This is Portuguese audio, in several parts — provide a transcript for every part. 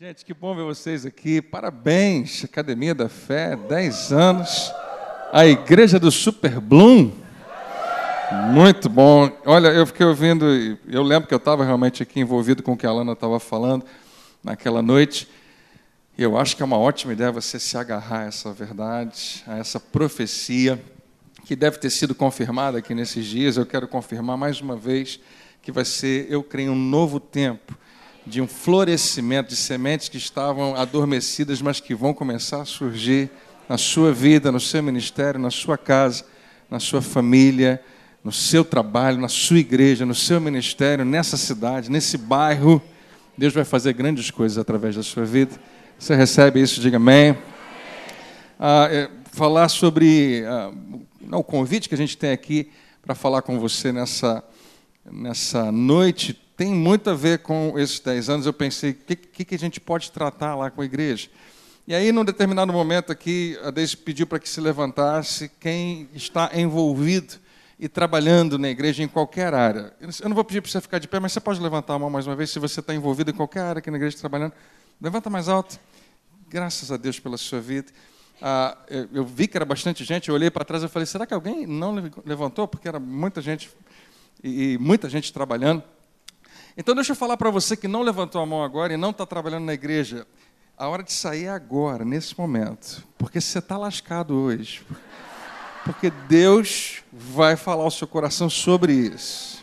Gente, que bom ver vocês aqui. Parabéns, Academia da Fé, 10 anos. A Igreja do Super Bloom. Muito bom. Olha, eu fiquei ouvindo, eu lembro que eu estava realmente aqui envolvido com o que a Alana estava falando naquela noite. E eu acho que é uma ótima ideia você se agarrar a essa verdade, a essa profecia, que deve ter sido confirmada aqui nesses dias. Eu quero confirmar mais uma vez que vai ser, eu creio, um novo tempo de um florescimento de sementes que estavam adormecidas, mas que vão começar a surgir na sua vida, no seu ministério, na sua casa, na sua família, no seu trabalho, na sua igreja, no seu ministério, nessa cidade, nesse bairro. Deus vai fazer grandes coisas através da sua vida. Você recebe isso? Diga amém. Ah, é, falar sobre ah, o convite que a gente tem aqui para falar com você nessa, nessa noite tem muito a ver com esses 10 anos. Eu pensei, o que, que, que, a gente pode tratar lá com a igreja? E aí, num determinado momento aqui, a Deise pediu para que se levantasse quem está envolvido e trabalhando na igreja em qualquer área. Eu não vou pedir para você ficar de pé, mas você pode levantar a mão mais uma vez se você está envolvido em qualquer área aqui na igreja trabalhando. Levanta mais alto. Graças a Deus pela sua vida. Ah, eu vi que era bastante gente, eu olhei para trás e falei, será que alguém não levantou? Porque era muita gente e muita gente trabalhando. Então, deixa eu falar para você que não levantou a mão agora e não está trabalhando na igreja. A hora de sair é agora, nesse momento. Porque você está lascado hoje. Porque Deus vai falar ao seu coração sobre isso.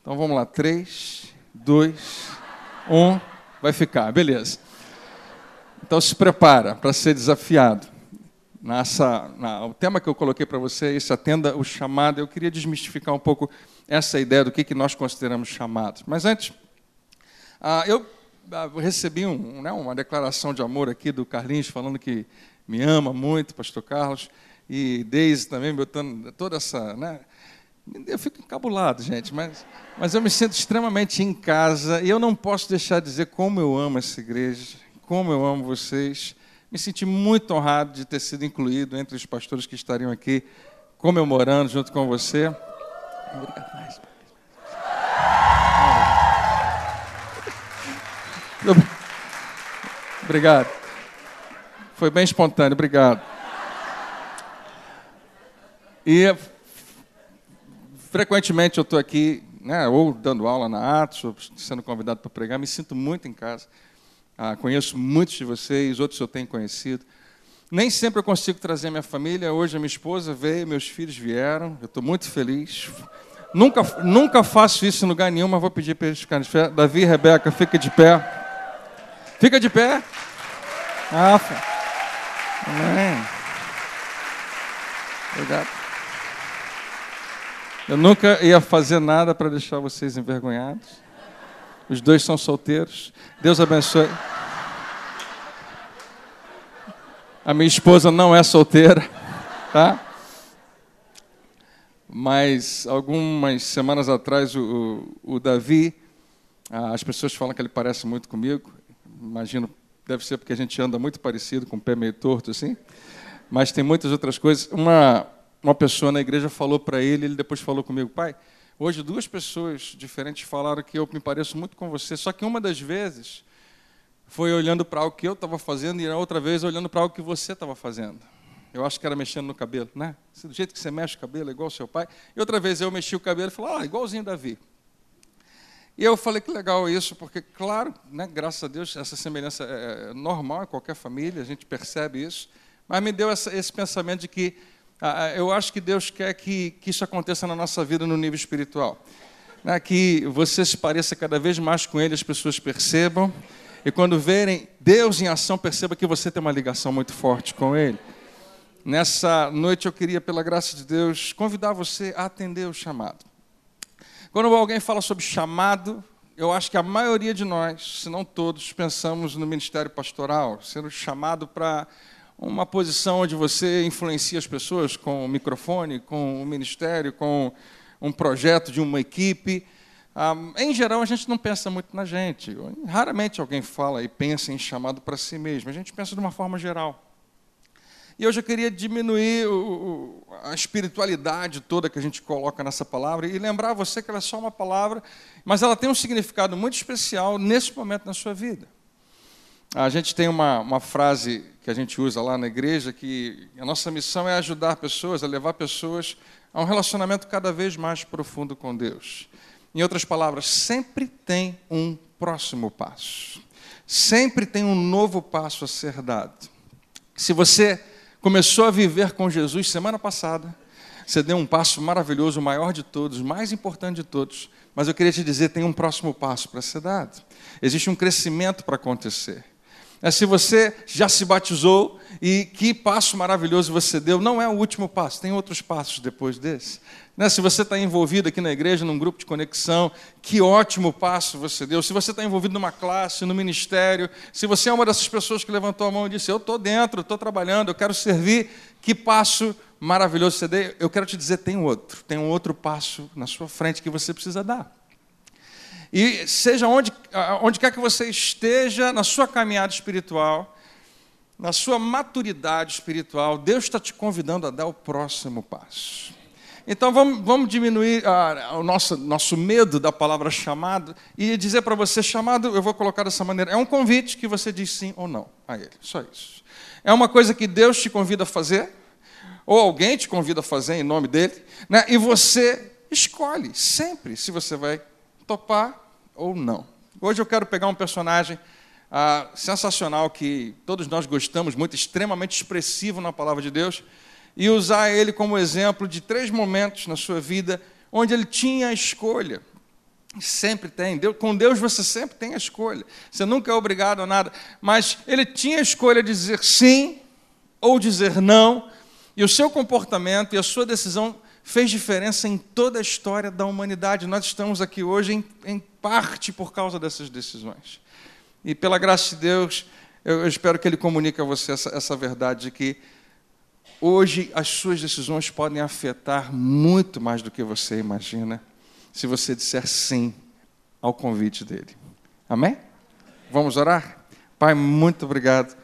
Então vamos lá. Três, dois, um. Vai ficar, beleza. Então se prepara para ser desafiado. Nessa, na, o tema que eu coloquei para você esse, atenda o chamado. Eu queria desmistificar um pouco essa ideia do que, que nós consideramos chamados. Mas antes, ah, eu ah, recebi um, né, uma declaração de amor aqui do Carlinhos, falando que me ama muito, pastor Carlos, e Deise também, botando toda essa... Né, eu fico encabulado, gente, mas, mas eu me sinto extremamente em casa e eu não posso deixar de dizer como eu amo essa igreja, como eu amo vocês. Me senti muito honrado de ter sido incluído entre os pastores que estariam aqui comemorando junto com você. Obrigado mais. Obrigado. Foi bem espontâneo, obrigado. E frequentemente eu estou aqui, né, ou dando aula na Atos, ou sendo convidado para pregar, me sinto muito em casa. Ah, conheço muitos de vocês, outros eu tenho conhecido. Nem sempre eu consigo trazer minha família. Hoje a minha esposa veio, meus filhos vieram. Eu estou muito feliz. Nunca, nunca faço isso em lugar nenhum, mas vou pedir para eles ficarem de pé. Davi e Rebeca, fica de pé. Fica de pé. Ah, Amém. Obrigado. Eu nunca ia fazer nada para deixar vocês envergonhados. Os dois são solteiros. Deus abençoe. A minha esposa não é solteira, tá? Mas algumas semanas atrás, o, o, o Davi, as pessoas falam que ele parece muito comigo. Imagino, deve ser porque a gente anda muito parecido, com o pé meio torto assim. Mas tem muitas outras coisas. Uma, uma pessoa na igreja falou para ele, ele depois falou comigo, pai, hoje duas pessoas diferentes falaram que eu me pareço muito com você, só que uma das vezes foi olhando para algo que eu estava fazendo e a outra vez olhando para algo que você estava fazendo. Eu acho que era mexendo no cabelo, né? Do jeito que você mexe o cabelo, é igual ao seu pai. E outra vez eu mexi o cabelo e falei, ah, igualzinho Davi. E eu falei que legal isso, porque, claro, né, graças a Deus, essa semelhança é, é normal em qualquer família, a gente percebe isso. Mas me deu essa, esse pensamento de que eu acho que Deus quer que, que isso aconteça na nossa vida no nível espiritual. Né, que você se pareça cada vez mais com Ele, as pessoas percebam e quando verem Deus em ação, perceba que você tem uma ligação muito forte com Ele. Nessa noite eu queria, pela graça de Deus, convidar você a atender o chamado. Quando alguém fala sobre chamado, eu acho que a maioria de nós, se não todos, pensamos no ministério pastoral, sendo chamado para uma posição onde você influencia as pessoas com o microfone, com o ministério, com um projeto de uma equipe. Em geral, a gente não pensa muito na gente. Raramente alguém fala e pensa em chamado para si mesmo. A gente pensa de uma forma geral. E hoje eu queria diminuir a espiritualidade toda que a gente coloca nessa palavra e lembrar você que ela é só uma palavra, mas ela tem um significado muito especial nesse momento na sua vida. A gente tem uma, uma frase que a gente usa lá na igreja que a nossa missão é ajudar pessoas, é levar pessoas a um relacionamento cada vez mais profundo com Deus. Em outras palavras, sempre tem um próximo passo. Sempre tem um novo passo a ser dado. Se você começou a viver com Jesus semana passada, você deu um passo maravilhoso, o maior de todos, mais importante de todos. Mas eu queria te dizer, tem um próximo passo para ser dado. Existe um crescimento para acontecer. É, se você já se batizou e que passo maravilhoso você deu, não é o último passo, tem outros passos depois desse. Né? Se você está envolvido aqui na igreja, num grupo de conexão, que ótimo passo você deu. Se você está envolvido numa classe, no ministério, se você é uma dessas pessoas que levantou a mão e disse: Eu estou dentro, estou trabalhando, eu quero servir, que passo maravilhoso você deu. Eu quero te dizer: tem outro, tem um outro passo na sua frente que você precisa dar. E seja onde, onde quer que você esteja na sua caminhada espiritual, na sua maturidade espiritual, Deus está te convidando a dar o próximo passo. Então vamos, vamos diminuir o nosso, nosso medo da palavra chamado e dizer para você: chamado, eu vou colocar dessa maneira, é um convite que você diz sim ou não a ele, só isso. É uma coisa que Deus te convida a fazer, ou alguém te convida a fazer em nome dele, né? e você escolhe sempre se você vai topar ou não. Hoje eu quero pegar um personagem ah, sensacional que todos nós gostamos muito, extremamente expressivo na palavra de Deus, e usar ele como exemplo de três momentos na sua vida onde ele tinha a escolha. Sempre tem. Deus, com Deus você sempre tem a escolha. Você nunca é obrigado a nada. Mas ele tinha a escolha de dizer sim ou dizer não, e o seu comportamento e a sua decisão fez diferença em toda a história da humanidade. Nós estamos aqui hoje, em, em parte, por causa dessas decisões. E pela graça de Deus, eu, eu espero que Ele comunique a você essa, essa verdade de que hoje as suas decisões podem afetar muito mais do que você imagina, se você disser sim ao convite dele. Amém? Vamos orar? Pai, muito obrigado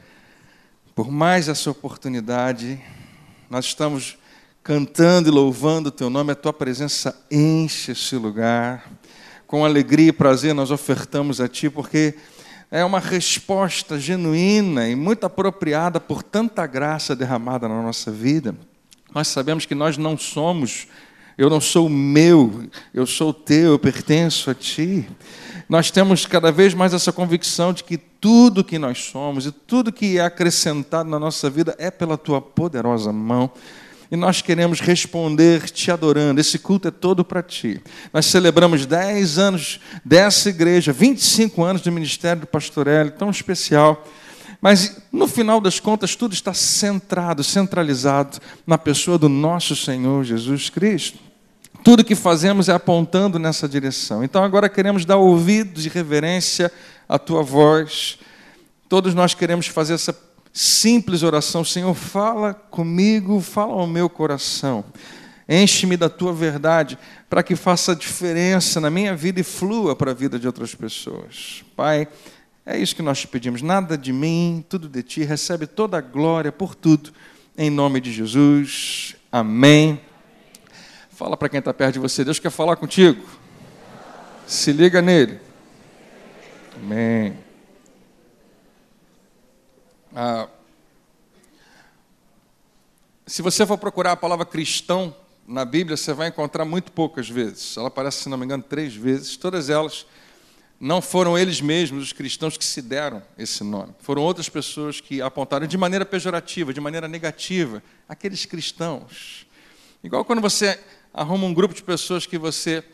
por mais essa oportunidade. Nós estamos cantando e louvando o teu nome, a tua presença enche esse lugar. Com alegria e prazer nós ofertamos a ti, porque é uma resposta genuína e muito apropriada por tanta graça derramada na nossa vida. Nós sabemos que nós não somos, eu não sou meu, eu sou teu, eu pertenço a ti. Nós temos cada vez mais essa convicção de que tudo que nós somos e tudo que é acrescentado na nossa vida é pela tua poderosa mão e nós queremos responder te adorando. Esse culto é todo para ti. Nós celebramos 10 anos dessa igreja, 25 anos do ministério do Pastorelli, tão especial. Mas, no final das contas, tudo está centrado, centralizado na pessoa do nosso Senhor Jesus Cristo. Tudo que fazemos é apontando nessa direção. Então, agora queremos dar ouvidos e reverência à tua voz. Todos nós queremos fazer essa simples oração: Senhor, fala comigo, fala ao meu coração. Enche-me da tua verdade para que faça diferença na minha vida e flua para a vida de outras pessoas. Pai, é isso que nós te pedimos. Nada de mim, tudo de ti. Recebe toda a glória por tudo. Em nome de Jesus. Amém. Fala para quem está perto de você. Deus quer falar contigo. Se liga nele. Amém. Ah, se você for procurar a palavra cristão na Bíblia, você vai encontrar muito poucas vezes. Ela aparece, se não me engano, três vezes. Todas elas não foram eles mesmos, os cristãos, que se deram esse nome. Foram outras pessoas que apontaram de maneira pejorativa, de maneira negativa, aqueles cristãos. Igual quando você arruma um grupo de pessoas que você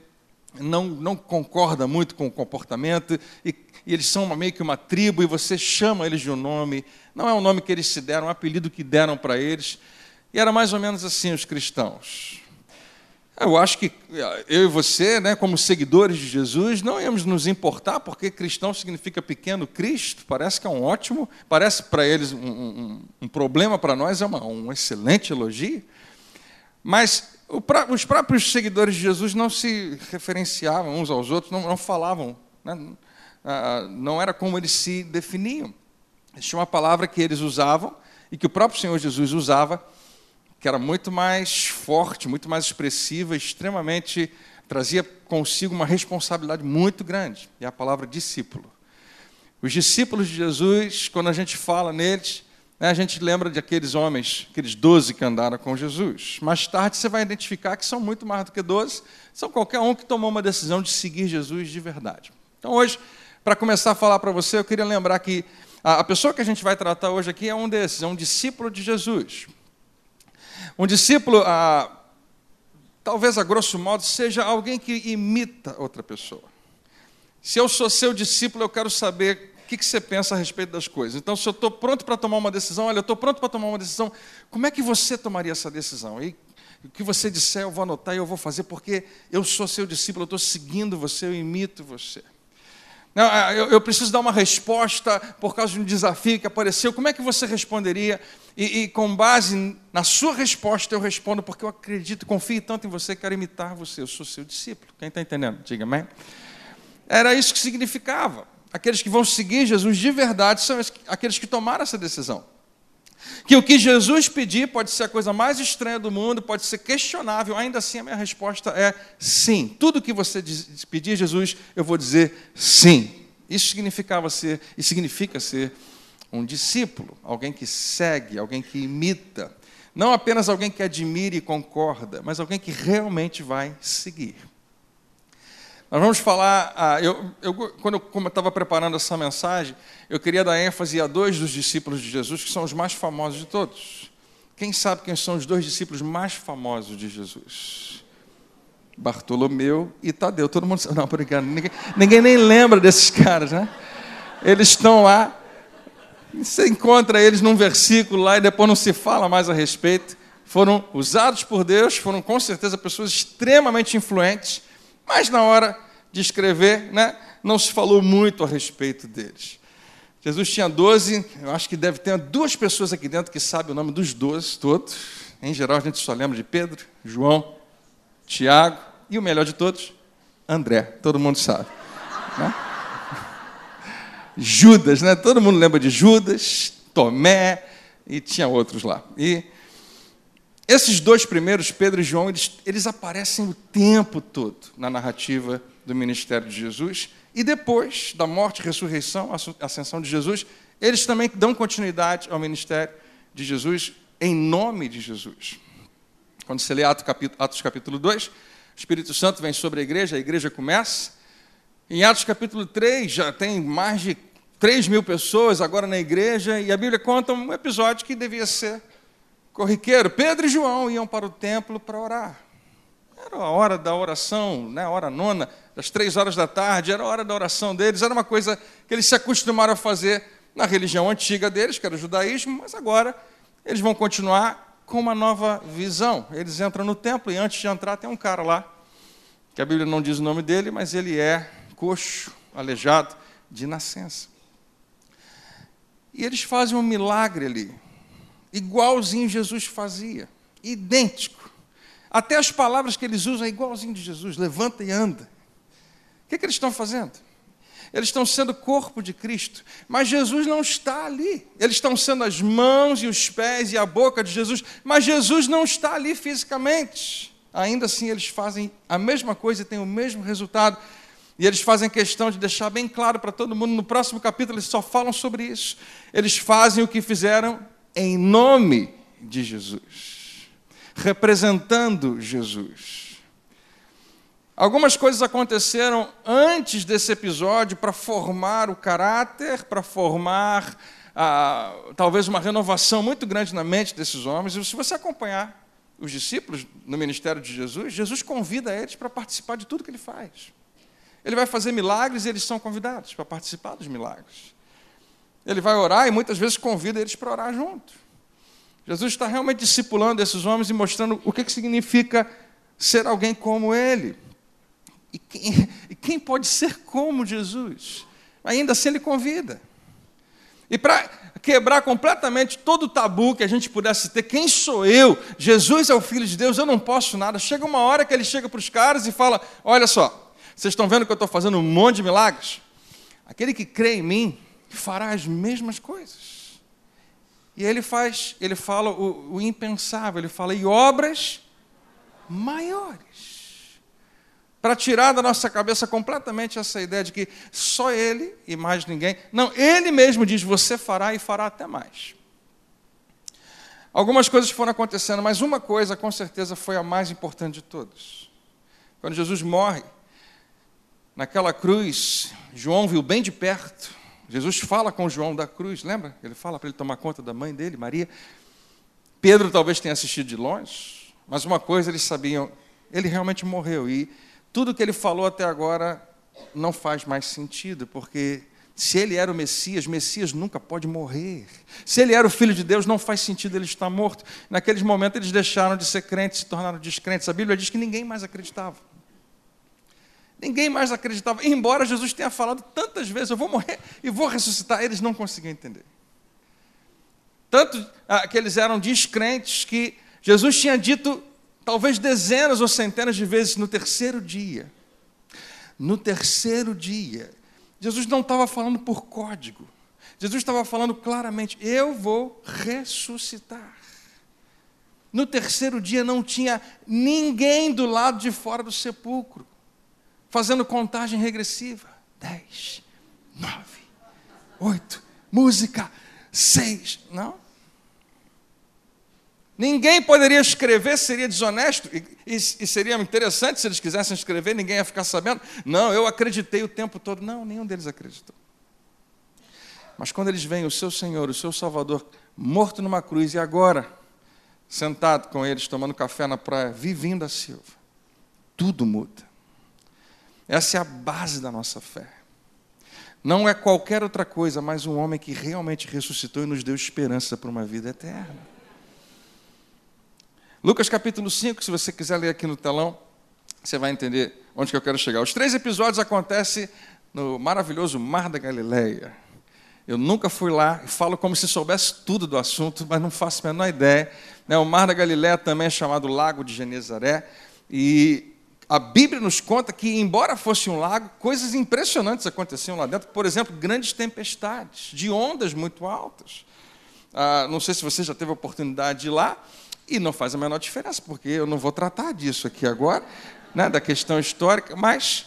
não, não concorda muito com o comportamento e e eles são uma, meio que uma tribo, e você chama eles de um nome, não é um nome que eles se deram, é um apelido que deram para eles. E era mais ou menos assim os cristãos. Eu acho que eu e você, né, como seguidores de Jesus, não íamos nos importar, porque cristão significa pequeno Cristo, parece que é um ótimo, parece para eles um, um, um problema, para nós é uma, um excelente elogio. Mas os próprios seguidores de Jesus não se referenciavam uns aos outros, não, não falavam. Né, não era como eles se definiam. Existia uma palavra que eles usavam e que o próprio Senhor Jesus usava, que era muito mais forte, muito mais expressiva, extremamente trazia consigo uma responsabilidade muito grande. É a palavra discípulo. Os discípulos de Jesus, quando a gente fala neles, né, a gente lembra de aqueles homens, aqueles doze que andaram com Jesus. Mais tarde você vai identificar que são muito mais do que doze, são qualquer um que tomou uma decisão de seguir Jesus de verdade. Então hoje, para começar a falar para você, eu queria lembrar que a pessoa que a gente vai tratar hoje aqui é um desses, é um discípulo de Jesus. Um discípulo, ah, talvez a grosso modo, seja alguém que imita outra pessoa. Se eu sou seu discípulo, eu quero saber o que, você pensa a respeito das coisas. Então, se eu estou pronto para tomar uma decisão, olha, eu estou pronto para tomar uma decisão, como é que você tomaria essa decisão? E o que você disser, eu vou anotar e eu vou fazer, porque eu sou seu discípulo, eu estou seguindo você, eu imito você. Ah, eu, eu, preciso dar uma resposta por causa de um desafio que apareceu. Como é que você responderia? E, e, com base na sua resposta, eu respondo, porque eu acredito, confio tanto em você, quero imitar você. Eu sou seu discípulo. Quem está entendendo? Diga amém. Era isso que significava. Aqueles que vão seguir Jesus de verdade são aqueles que tomaram essa decisão. Que o que Jesus pedir pode ser a coisa mais estranha do mundo, pode ser questionável, ainda assim a minha resposta é sim. Tudo que você pedir, Jesus, eu vou dizer sim. Isso significava ser e significa ser um discípulo, alguém que segue, alguém que imita, não apenas alguém que admira e concorda, mas alguém que realmente vai seguir. Nós vamos falar. Ah, eu, eu, quando eu estava preparando essa mensagem, eu queria dar ênfase a dois dos discípulos de Jesus, que são os mais famosos de todos. Quem sabe quem são os dois discípulos mais famosos de Jesus? Bartolomeu e Tadeu. Todo mundo sabe. Não, por engano, ninguém, ninguém nem lembra desses caras, né? Eles estão lá. Você encontra eles num versículo lá e depois não se fala mais a respeito. Foram usados por Deus, foram com certeza pessoas extremamente influentes mas na hora de escrever, né, não se falou muito a respeito deles. Jesus tinha doze, eu acho que deve ter duas pessoas aqui dentro que sabem o nome dos doze todos. Em geral, a gente só lembra de Pedro, João, Tiago e o melhor de todos, André. Todo mundo sabe. Né? Judas, né? Todo mundo lembra de Judas, Tomé e tinha outros lá. E esses dois primeiros, Pedro e João, eles, eles aparecem o tempo todo na narrativa do ministério de Jesus. E depois da morte, ressurreição, ascensão de Jesus, eles também dão continuidade ao ministério de Jesus em nome de Jesus. Quando você lê Atos capítulo, Atos capítulo 2, o Espírito Santo vem sobre a igreja, a igreja começa. Em Atos capítulo 3, já tem mais de 3 mil pessoas agora na igreja, e a Bíblia conta um episódio que devia ser corriqueiro, Pedro e João iam para o templo para orar. Era a hora da oração, né, a hora nona, das três horas da tarde, era a hora da oração deles, era uma coisa que eles se acostumaram a fazer na religião antiga deles, que era o judaísmo, mas agora eles vão continuar com uma nova visão. Eles entram no templo e antes de entrar tem um cara lá, que a Bíblia não diz o nome dele, mas ele é coxo, aleijado de nascença. E eles fazem um milagre ali igualzinho Jesus fazia, idêntico. Até as palavras que eles usam é igualzinho de Jesus, levanta e anda. O que, é que eles estão fazendo? Eles estão sendo corpo de Cristo, mas Jesus não está ali. Eles estão sendo as mãos e os pés e a boca de Jesus, mas Jesus não está ali fisicamente. Ainda assim, eles fazem a mesma coisa e têm o mesmo resultado. E eles fazem questão de deixar bem claro para todo mundo. No próximo capítulo, eles só falam sobre isso. Eles fazem o que fizeram em nome de Jesus, representando Jesus. Algumas coisas aconteceram antes desse episódio para formar o caráter, para formar ah, talvez uma renovação muito grande na mente desses homens. E se você acompanhar os discípulos no ministério de Jesus, Jesus convida eles para participar de tudo que ele faz. Ele vai fazer milagres e eles são convidados para participar dos milagres. Ele vai orar e muitas vezes convida eles para orar junto. Jesus está realmente discipulando esses homens e mostrando o que, significa ser alguém como ele. E quem, e quem pode ser como Jesus? Ainda assim, ele convida. E para quebrar completamente todo o tabu que a gente pudesse ter, quem sou eu? Jesus é o Filho de Deus, eu não posso nada. Chega uma hora que ele chega para os caras e fala: Olha só, vocês estão vendo que eu estou fazendo um monte de milagres? Aquele que crê em mim, fará as mesmas coisas. E ele faz, ele fala o, o impensável, ele fala, e obras maiores. para tirar da nossa cabeça completamente essa ideia de que só Ele e mais ninguém. Não, Ele mesmo diz: você fará e fará até mais. Algumas coisas foram acontecendo, mas uma coisa com certeza foi a mais importante de todas. Quando Jesus morre, naquela cruz, João viu bem de perto. Jesus fala com João da cruz, lembra? Ele fala para ele tomar conta da mãe dele, Maria. Pedro talvez tenha assistido de longe, mas uma coisa eles sabiam: ele realmente morreu. E tudo que ele falou até agora não faz mais sentido, porque se ele era o Messias, Messias nunca pode morrer. Se ele era o Filho de Deus, não faz sentido ele estar morto. Naqueles momentos eles deixaram de ser crentes, se tornaram descrentes. A Bíblia diz que ninguém mais acreditava. Ninguém mais acreditava. Embora Jesus tenha falado tantas vezes, eu vou morrer e vou ressuscitar, eles não conseguiam entender. Tanto ah, que eles eram descrentes que Jesus tinha dito talvez dezenas ou centenas de vezes no terceiro dia. No terceiro dia. Jesus não estava falando por código. Jesus estava falando claramente: eu vou ressuscitar. No terceiro dia não tinha ninguém do lado de fora do sepulcro, fazendo contagem regressiva. Dez, nove, oito, música, seis. Não. Ninguém poderia escrever, seria desonesto, e, e, e, seria interessante se eles quisessem escrever, ninguém ia ficar sabendo. Não, eu acreditei o tempo todo. Não, nenhum deles acreditou. Mas quando eles veem o seu Senhor, o seu Salvador, morto numa cruz, e agora, sentado com eles, tomando café na praia, vivendo a Silva, tudo muda. Essa é a base da nossa fé. Não é qualquer outra coisa, mas um homem que realmente ressuscitou e nos deu esperança para uma vida eterna. Lucas capítulo 5, se você quiser ler aqui no telão, você vai entender onde que eu quero chegar. Os três episódios acontecem no maravilhoso Mar da Galileia. Eu nunca fui lá falo como se soubesse tudo do assunto, mas não faço a menor ideia. Né, o Mar da Galileia também é chamado Lago de Genezaré. E a Bíblia nos conta que, embora fosse um lago, coisas impressionantes aconteciam lá dentro. Por exemplo, grandes tempestades, de ondas muito altas. Ah, não sei se você já teve a oportunidade de ir lá, e não faz a menor diferença, porque eu não vou tratar disso aqui agora, né, da questão histórica, mas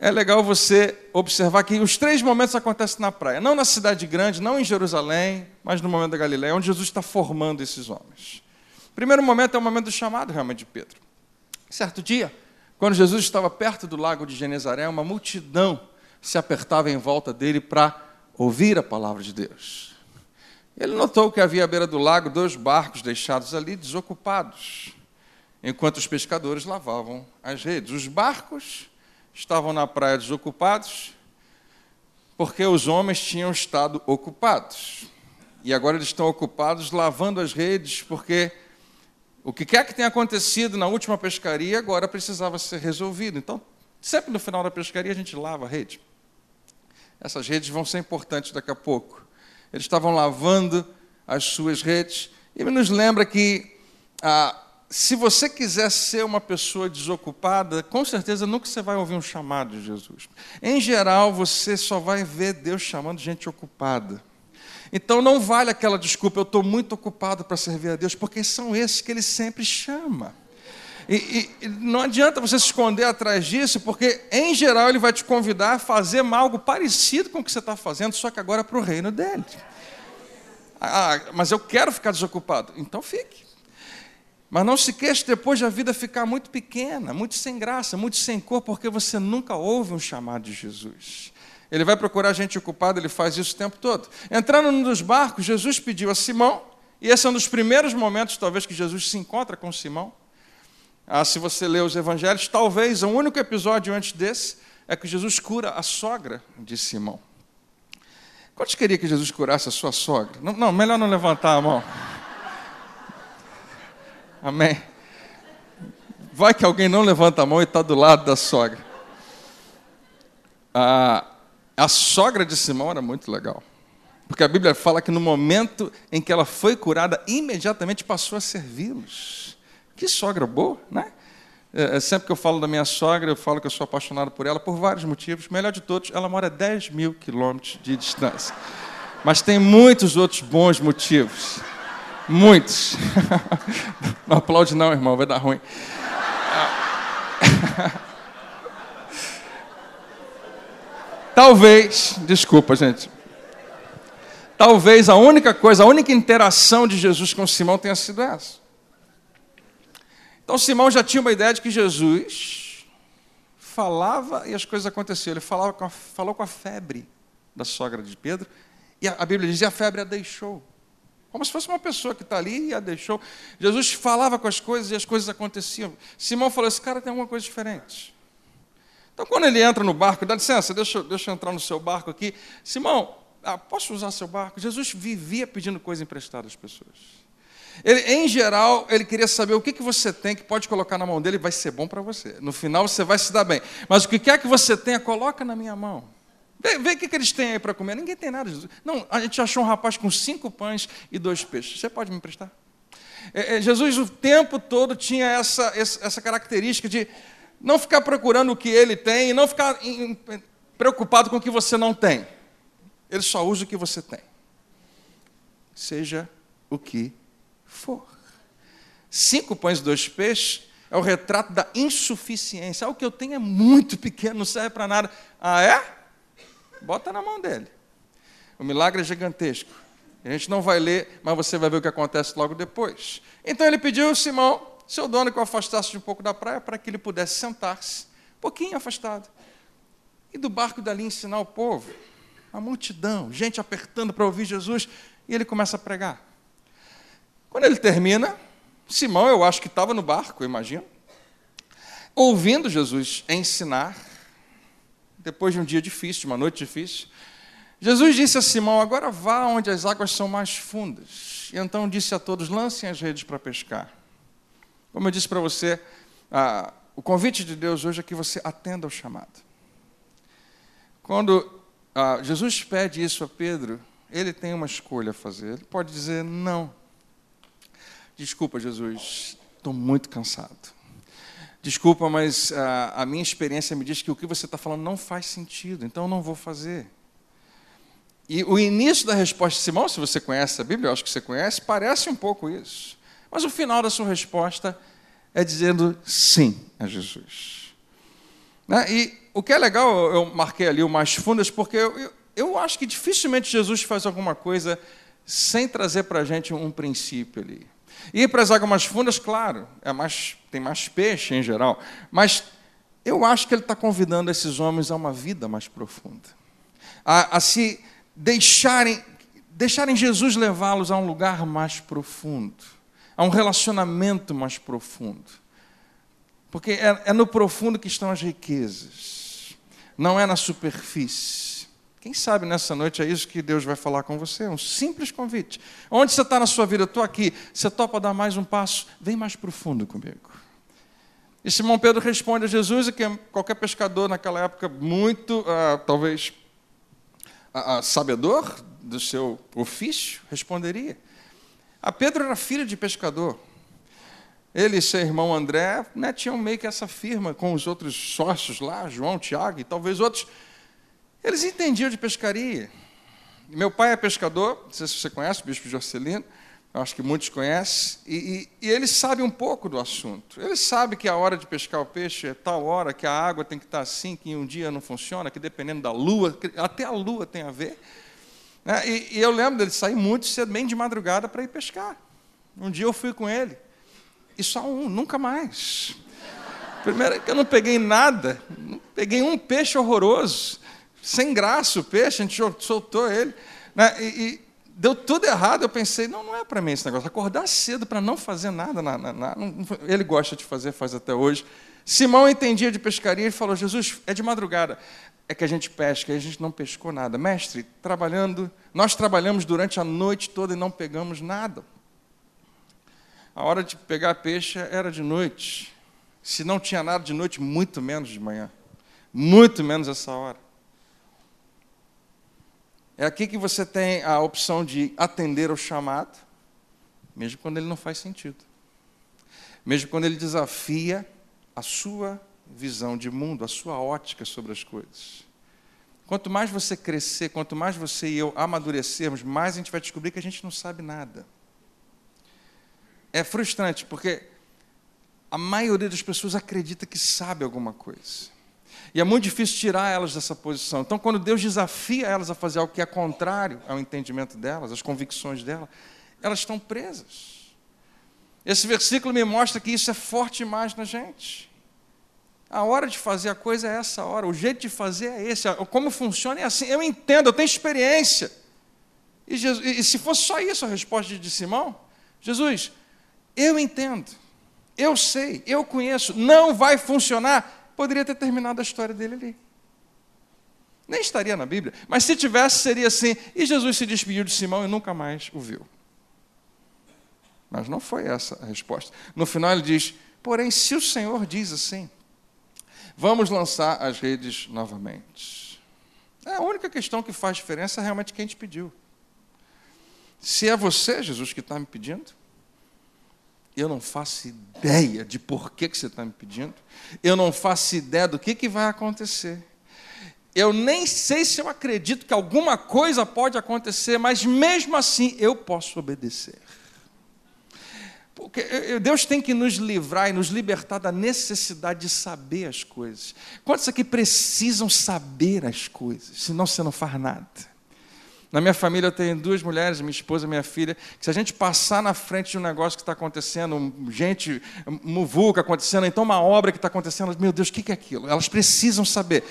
é legal você observar que os três momentos acontecem na praia. Não na cidade grande, não em Jerusalém, mas no momento da Galiléia, onde Jesus está formando esses homens. O primeiro momento é o momento do chamado realmente de Pedro. Certo dia, quando Jesus estava perto do lago de Genezaré, uma multidão se apertava em volta dele para ouvir a palavra de Deus. Ele notou que havia à beira do lago dois barcos deixados ali desocupados, enquanto os pescadores lavavam as redes. Os barcos estavam na praia desocupados porque os homens tinham estado ocupados. E agora eles estão ocupados lavando as redes porque o que quer que tenha acontecido na última pescaria agora precisava ser resolvido. Então, sempre no final da pescaria a gente lava a rede. Essas redes vão ser importantes daqui a pouco. Eles estavam lavando as suas redes. E nos lembra que ah, se você quiser ser uma pessoa desocupada, com certeza nunca você vai ouvir um chamado de Jesus. Em geral, você só vai ver Deus chamando gente ocupada. Então não vale aquela desculpa, eu estou muito ocupado para servir a Deus, porque são esses que Ele sempre chama. E, e, não adianta você se esconder atrás disso, porque em geral ele vai te convidar a fazer algo parecido com o que você está fazendo, só que agora para o reino dele. Ah, mas eu quero ficar desocupado. Então fique. Mas não se queixe depois de a vida ficar muito pequena, muito sem graça, muito sem cor, porque você nunca ouve um chamado de Jesus. Ele vai procurar gente ocupada, ele faz isso o tempo todo. Entrando num dos barcos, Jesus pediu a Simão, e esse é um dos primeiros momentos, talvez, que Jesus se encontra com Simão. Ah, se você ler os evangelhos, talvez o único episódio antes desse é que Jesus cura a sogra de Simão. Quantos queria que Jesus curasse a sua sogra? Não, não melhor não levantar a mão. Amém. Vai que alguém não levanta a mão e está do lado da sogra. A, a sogra de Simão era muito legal. Porque a Bíblia fala que no momento em que ela foi curada, imediatamente passou a servi-los. Que sogra boa, né? É, é, sempre que eu falo da minha sogra, eu falo que eu sou apaixonado por ela por vários motivos. Melhor de todos, ela mora a 10 mil quilômetros de distância. Mas tem muitos outros bons motivos. Muitos. Não aplaude não, irmão, vai dar ruim. Talvez, desculpa, gente. Talvez a única coisa, a única interação de Jesus com Simão tenha sido essa. Então Simão já tinha uma ideia de que Jesus falava e as coisas aconteciam. Ele falava com a, falou com a febre da sogra de Pedro, e a, a Bíblia diz: e a febre a deixou. Como se fosse uma pessoa que está ali e a deixou. Jesus falava com as coisas e as coisas aconteciam. Simão falou: esse cara tem alguma coisa diferente. Então, quando ele entra no barco, dá licença, deixa, deixa eu entrar no seu barco aqui. Simão, ah, posso usar seu barco? Jesus vivia pedindo coisa emprestada às pessoas. Ele, em geral, ele queria saber o que, que você tem que pode colocar na mão dele e vai ser bom para você. No final, você vai se dar bem. Mas o que quer que você tenha, coloca na minha mão. Vê, vê o que, que eles têm aí para comer. Ninguém tem nada. Jesus. Não, a gente achou um rapaz com cinco pães e dois peixes. Você pode me emprestar? É, é, Jesus o tempo todo tinha essa, essa característica de não ficar procurando o que ele tem e não ficar preocupado com o que você não tem. Ele só usa o que você tem. Seja o que for. Cinco pães e dois peixes é o retrato da insuficiência. Ah, o que eu tenho é muito pequeno, não serve para nada. Ah, é? Bota na mão dele. O milagre é gigantesco. A gente não vai ler, mas você vai ver o que acontece logo depois. Então ele pediu Simão, seu dono, que o afastasse um pouco da praia para que ele pudesse sentar-se, um pouquinho afastado. E do barco dali ensinar o povo a multidão, gente apertando para ouvir Jesus, e ele começa a pregar. Quando ele termina, Simão, eu acho que estava no barco, imagino, ouvindo Jesus ensinar, depois de um dia difícil, uma noite difícil, Jesus disse a Simão: Agora vá onde as águas são mais fundas. E então disse a todos: Lancem as redes para pescar. Como eu disse para você, ah, o convite de Deus hoje é que você atenda ao chamado. Quando ah, Jesus pede isso a Pedro, ele tem uma escolha a fazer. Ele pode dizer não. Desculpa, Jesus, estou muito cansado. Desculpa, mas ah, a minha experiência me diz que o que você está falando não faz sentido, então não vou fazer. E o início da resposta de Simão, se você conhece a Bíblia, eu acho que você conhece, parece um pouco isso. Mas o final da sua resposta é dizendo sim a Jesus. Né? E o que é legal, eu marquei ali o mais fundas, porque eu, eu, eu acho que dificilmente Jesus faz alguma coisa sem trazer para a gente um princípio ali. Ir para as águas mais fundas, claro, é mais, tem mais peixe em geral, mas eu acho que ele está convidando esses homens a uma vida mais profunda, a, a se deixarem, deixarem Jesus levá-los a um lugar mais profundo, a um relacionamento mais profundo. Porque é, é no profundo que estão as riquezas não é na superfície. Quem sabe nessa noite é isso que Deus vai falar com você, um simples convite. Onde você está na sua vida? Estou aqui. Você topa dar mais um passo? Vem mais profundo comigo. E Simão Pedro responde a Jesus, e que qualquer pescador naquela época, muito, uh, talvez, uh, uh, sabedor do seu ofício, responderia. A Pedro era filho de pescador. Ele e seu irmão André né, tinham meio que essa firma com os outros sócios lá, João, Tiago e talvez outros. Eles entendiam de pescaria. Meu pai é pescador, não sei se você conhece, o bispo Jorcelino, acho que muitos conhecem, e, e, e ele sabe um pouco do assunto. Ele sabe que a hora de pescar o peixe é tal hora, que a água tem que estar assim, que um dia não funciona, que dependendo da lua, até a lua tem a ver. Né, e, e eu lembro dele sair muito cedo, bem de madrugada, para ir pescar. Um dia eu fui com ele e só um, nunca mais. Primeiro que eu não peguei nada, peguei um peixe horroroso, sem graça o peixe, a gente soltou ele, né? e, e, deu tudo errado. Eu pensei, não, não é para mim esse negócio. Acordar cedo para não fazer nada, na, na, na, ele gosta de fazer, faz até hoje. Simão entendia de pescaria e falou: Jesus, é de madrugada. É que a gente pesca, e a gente não pescou nada. Mestre, trabalhando, nós trabalhamos durante a noite toda e não pegamos nada. A hora de pegar peixe era de noite. Se não tinha nada de noite, muito menos de manhã. Muito menos essa hora. É aqui que você tem a opção de atender ao chamado, mesmo quando ele não faz sentido. Mesmo quando ele desafia a sua visão de mundo, a sua ótica sobre as coisas. Quanto mais você crescer, quanto mais você e eu amadurecermos, mais a gente vai descobrir que a gente não sabe nada é frustrante, porque a maioria das pessoas acredita que sabe alguma coisa. E é muito difícil tirar elas dessa posição. Então, quando Deus desafia elas a fazer algo que é contrário ao entendimento delas, às convicções delas, elas estão presas. Esse versículo me mostra que isso é forte demais na gente. A hora de fazer a coisa é essa hora, o jeito de fazer é esse, como funciona é assim. Eu entendo, eu tenho experiência. E, Jesus, e se fosse só isso a resposta de Simão, Jesus, eu entendo, eu sei, eu conheço, não vai funcionar, poderia ter terminado a história dele ali. Nem estaria na Bíblia, mas se tivesse, seria assim. E Jesus se despediu de Simão e nunca mais o viu. Mas não foi essa a resposta. No final ele diz: Porém, se o Senhor diz assim, vamos lançar as redes novamente. É a única questão que faz diferença é realmente quem te pediu. Se é você, Jesus, que está me pedindo, eu não faço ideia de por que, que você está me pedindo, eu não faço ideia do que, que vai acontecer. Eu nem sei se eu acredito que alguma coisa pode acontecer, mas mesmo assim eu posso obedecer. Porque Deus tem que nos livrar e nos libertar da necessidade de saber as coisas. Quantos aqui precisam saber as coisas? Senão você não faz nada. Na minha família eu tenho duas mulheres, minha esposa e minha filha, que se a gente passar na frente de um negócio que está acontecendo, gente, muvuca acontecendo, então uma obra que está acontecendo, meu Deus, o que é aquilo? Elas precisam saber.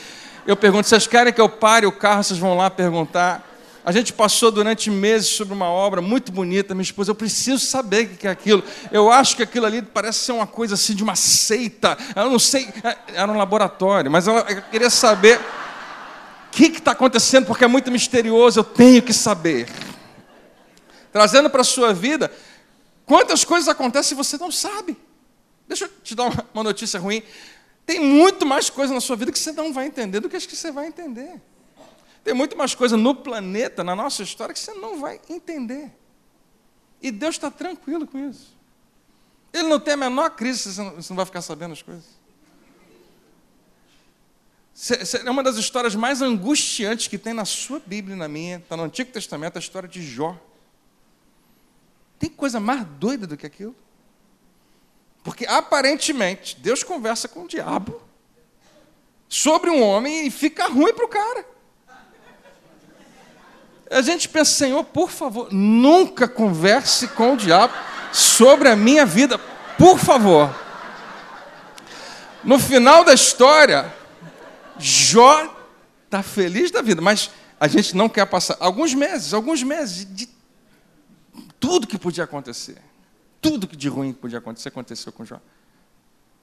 Eu pergunto, vocês querem que eu pare o carro, vocês vão lá perguntar. A gente passou durante meses sobre uma obra muito bonita. Minha esposa, eu preciso saber o que é aquilo. Eu acho que aquilo ali parece ser uma coisa assim de uma seita. Eu não sei, é, era um laboratório, mas ela queria saber o que está acontecendo, porque é muito misterioso, eu tenho que saber. Trazendo para a sua vida, quantas coisas acontecem e você não sabe. Deixa eu te dar uma notícia ruim. Tem muito mais coisa na sua vida que você não vai entender do que as que você vai entender. Tem muito mais coisa no planeta, na nossa história, que você não vai entender. E Deus está tranquilo com isso. Ele não tem a menor crise se você não vai ficar sabendo as coisas. É uma das histórias mais angustiantes que tem na sua Bíblia e na minha, está no Antigo Testamento, a história de Jó. Tem coisa mais doida do que aquilo? Porque aparentemente Deus conversa com o diabo sobre um homem e fica ruim para o cara. A gente pensa, Senhor, por favor, nunca converse com o diabo sobre a minha vida, por favor. No final da história, Jó está feliz da vida, mas a gente não quer passar alguns meses, alguns meses de tudo que podia acontecer. Tudo que de ruim podia acontecer, aconteceu com Jó.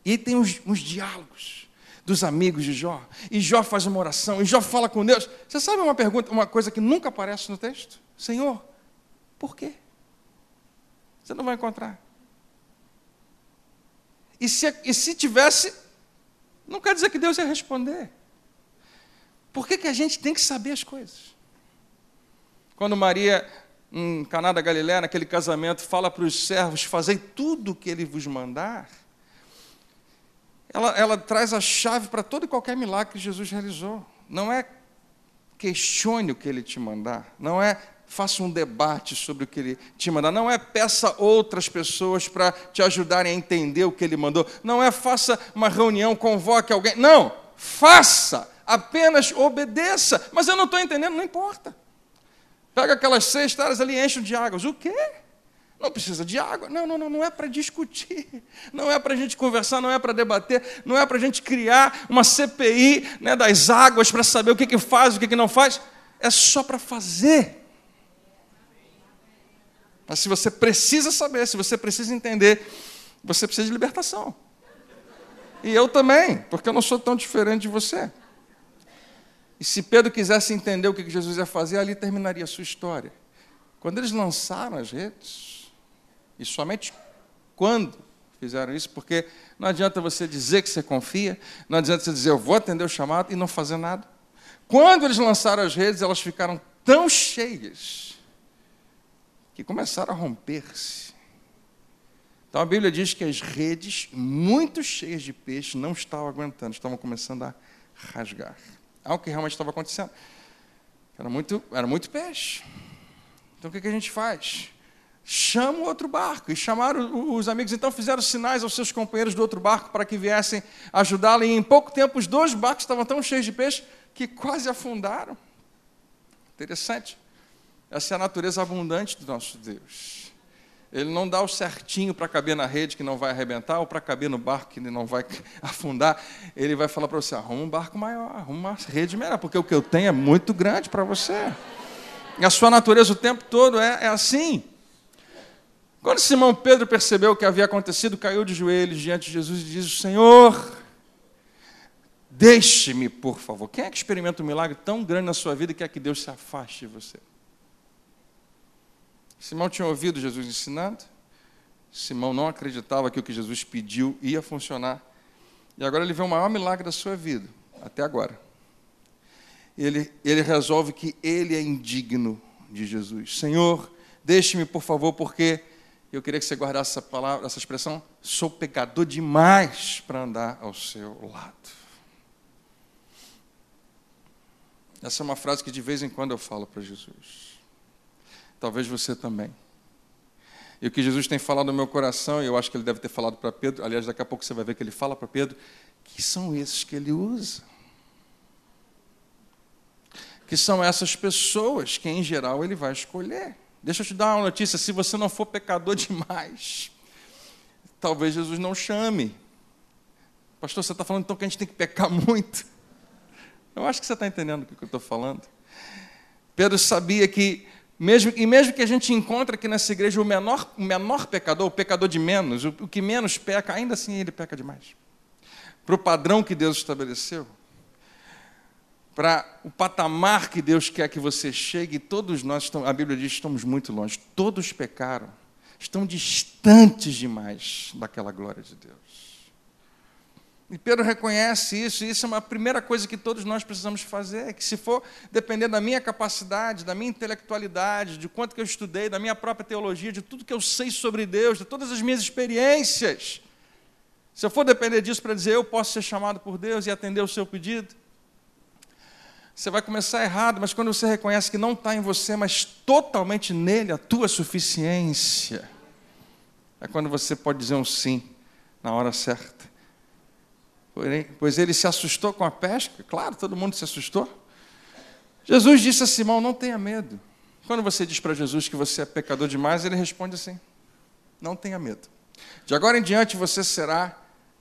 E tem uns, uns diálogos dos amigos de Jó. E Jó faz uma oração, e Jó fala com Deus. Você sabe uma pergunta, uma coisa que nunca aparece no texto? Senhor, por quê? Você não vai encontrar. E se, e se tivesse, não quer dizer que Deus ia responder. Por que, que a gente tem que saber as coisas? Quando Maria, em Caná da Galiléia, naquele casamento, fala para os servos, fazei tudo o que ele vos mandar, ela, ela traz a chave para todo e qualquer milagre que Jesus realizou. Não é questione o que ele te mandar, não é faça um debate sobre o que ele te mandar, não é peça outras pessoas para te ajudarem a entender o que ele mandou, não é faça uma reunião, convoque alguém, não, faça apenas obedeça. Mas eu não estou entendendo, não importa. Pega aquelas seis taras ali enche de águas. O quê? Não precisa de água. Não, não, não, não é para discutir. Não é para a gente conversar, não é para debater, não é para a gente criar uma CPI né, das águas para saber o que, que faz, o que, que não faz. É só para fazer. Mas se você precisa saber, se você precisa entender, você precisa de libertação. E eu também, porque eu não sou tão diferente de você. E se Pedro quisesse entender o que Jesus ia fazer, ali terminaria a sua história. Quando eles lançaram as redes, e somente quando fizeram isso, porque não adianta você dizer que você confia, não adianta você dizer eu vou atender o chamado e não fazer nada. Quando eles lançaram as redes, elas ficaram tão cheias que começaram a romper-se. Então a Bíblia diz que as redes, muito cheias de peixe, não estavam aguentando, estavam começando a rasgar algo que realmente estava acontecendo. Era muito, era muito peixe. Então o que, a gente faz? Chama o outro barco. E chamaram os amigos, então fizeram sinais aos seus companheiros do outro barco para que viessem ajudá-lo. E em pouco tempo, os dois barcos estavam tão cheios de peixe que quase afundaram. Interessante. Essa é a natureza abundante do nosso Deus. Ele não dá o certinho para caber na rede que não vai arrebentar, ou para caber no barco que não vai afundar. Ele vai falar para você: arruma um barco maior, arruma uma rede melhor, porque o que eu tenho é muito grande para você. E a sua natureza o tempo todo é, é assim. Quando Simão Pedro percebeu o que havia acontecido, caiu de joelhos diante de Jesus e disse: Senhor, deixe-me, por favor. Quem é que experimenta um milagre tão grande na sua vida e quer que Deus se afaste de você? Simão tinha ouvido Jesus ensinando. Simão não acreditava que o que Jesus pediu ia funcionar. E agora ele vê o maior milagre da sua vida, até agora. Ele, ele resolve que ele é indigno de Jesus. Senhor, deixe-me, por favor, porque eu queria que você guardasse essa palavra, essa expressão, sou pecador demais para andar ao seu lado. Essa é uma frase que de vez em quando eu falo para Jesus. Talvez você também. E o que Jesus tem falado no meu coração, e eu acho que ele deve ter falado para Pedro, aliás, daqui a pouco você vai ver que ele fala para Pedro, que são esses que ele usa. Que são essas pessoas que, em geral, ele vai escolher. Deixa eu te dar uma notícia: se você não for pecador demais, talvez Jesus não chame. Pastor, você está falando então que a gente tem que pecar muito? Eu acho que você está entendendo o que eu estou falando. Pedro sabia que, mesmo, e mesmo que a gente encontre aqui nessa igreja o menor, o menor pecador, o pecador de menos, o, o que menos peca, ainda assim ele peca demais. Para o padrão que Deus estabeleceu, para o patamar que Deus quer que você chegue, todos nós, estamos, a Bíblia diz, estamos muito longe, todos pecaram, estão distantes demais daquela glória de Deus. E Pedro reconhece isso, e isso é uma primeira coisa que todos nós precisamos fazer, que se for depender da minha capacidade, da minha intelectualidade, de quanto que eu estudei, da minha própria teologia, de tudo que eu sei sobre Deus, de todas as minhas experiências, se eu for depender disso para dizer eu posso ser chamado por Deus e atender o seu pedido, você vai começar errado, mas quando você reconhece que não está em você, mas totalmente nele, a tua suficiência, é quando você pode dizer um sim na hora certa. Pois ele se assustou com a pesca, claro, todo mundo se assustou. Jesus disse a Simão: Não tenha medo. Quando você diz para Jesus que você é pecador demais, ele responde assim: Não tenha medo. De agora em diante você será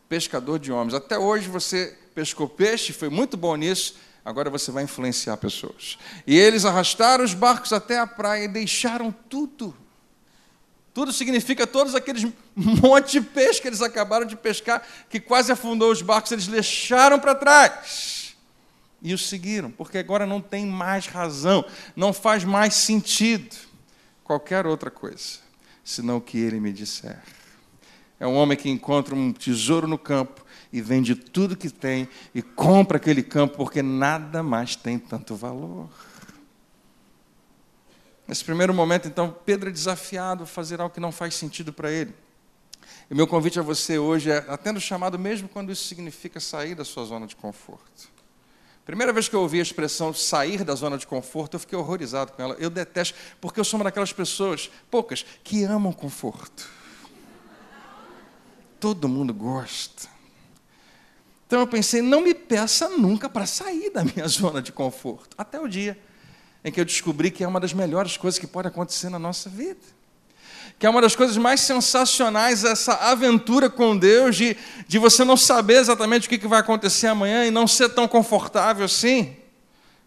pescador de homens. Até hoje você pescou peixe, foi muito bom nisso, agora você vai influenciar pessoas. E eles arrastaram os barcos até a praia e deixaram tudo. Tudo significa todos aqueles monte de peixe que eles acabaram de pescar, que quase afundou os barcos, eles deixaram para trás. E os seguiram, porque agora não tem mais razão, não faz mais sentido qualquer outra coisa, senão o que ele me disser. É um homem que encontra um tesouro no campo e vende tudo que tem e compra aquele campo porque nada mais tem tanto valor. Nesse primeiro momento, então, Pedro é desafiado a fazer algo que não faz sentido para ele. E meu convite a você hoje é, atendo o chamado mesmo quando isso significa sair da sua zona de conforto. Primeira vez que eu ouvi a expressão sair da zona de conforto, eu fiquei horrorizado com ela. Eu detesto, porque eu sou uma daquelas pessoas, poucas, que amam conforto. Todo mundo gosta. Então eu pensei, não me peça nunca para sair da minha zona de conforto. Até o dia em que eu descobri que é uma das melhores coisas que pode acontecer na nossa vida. Que é uma das coisas mais sensacionais essa aventura com Deus, de, de você não saber exatamente o que vai acontecer amanhã e não ser tão confortável assim.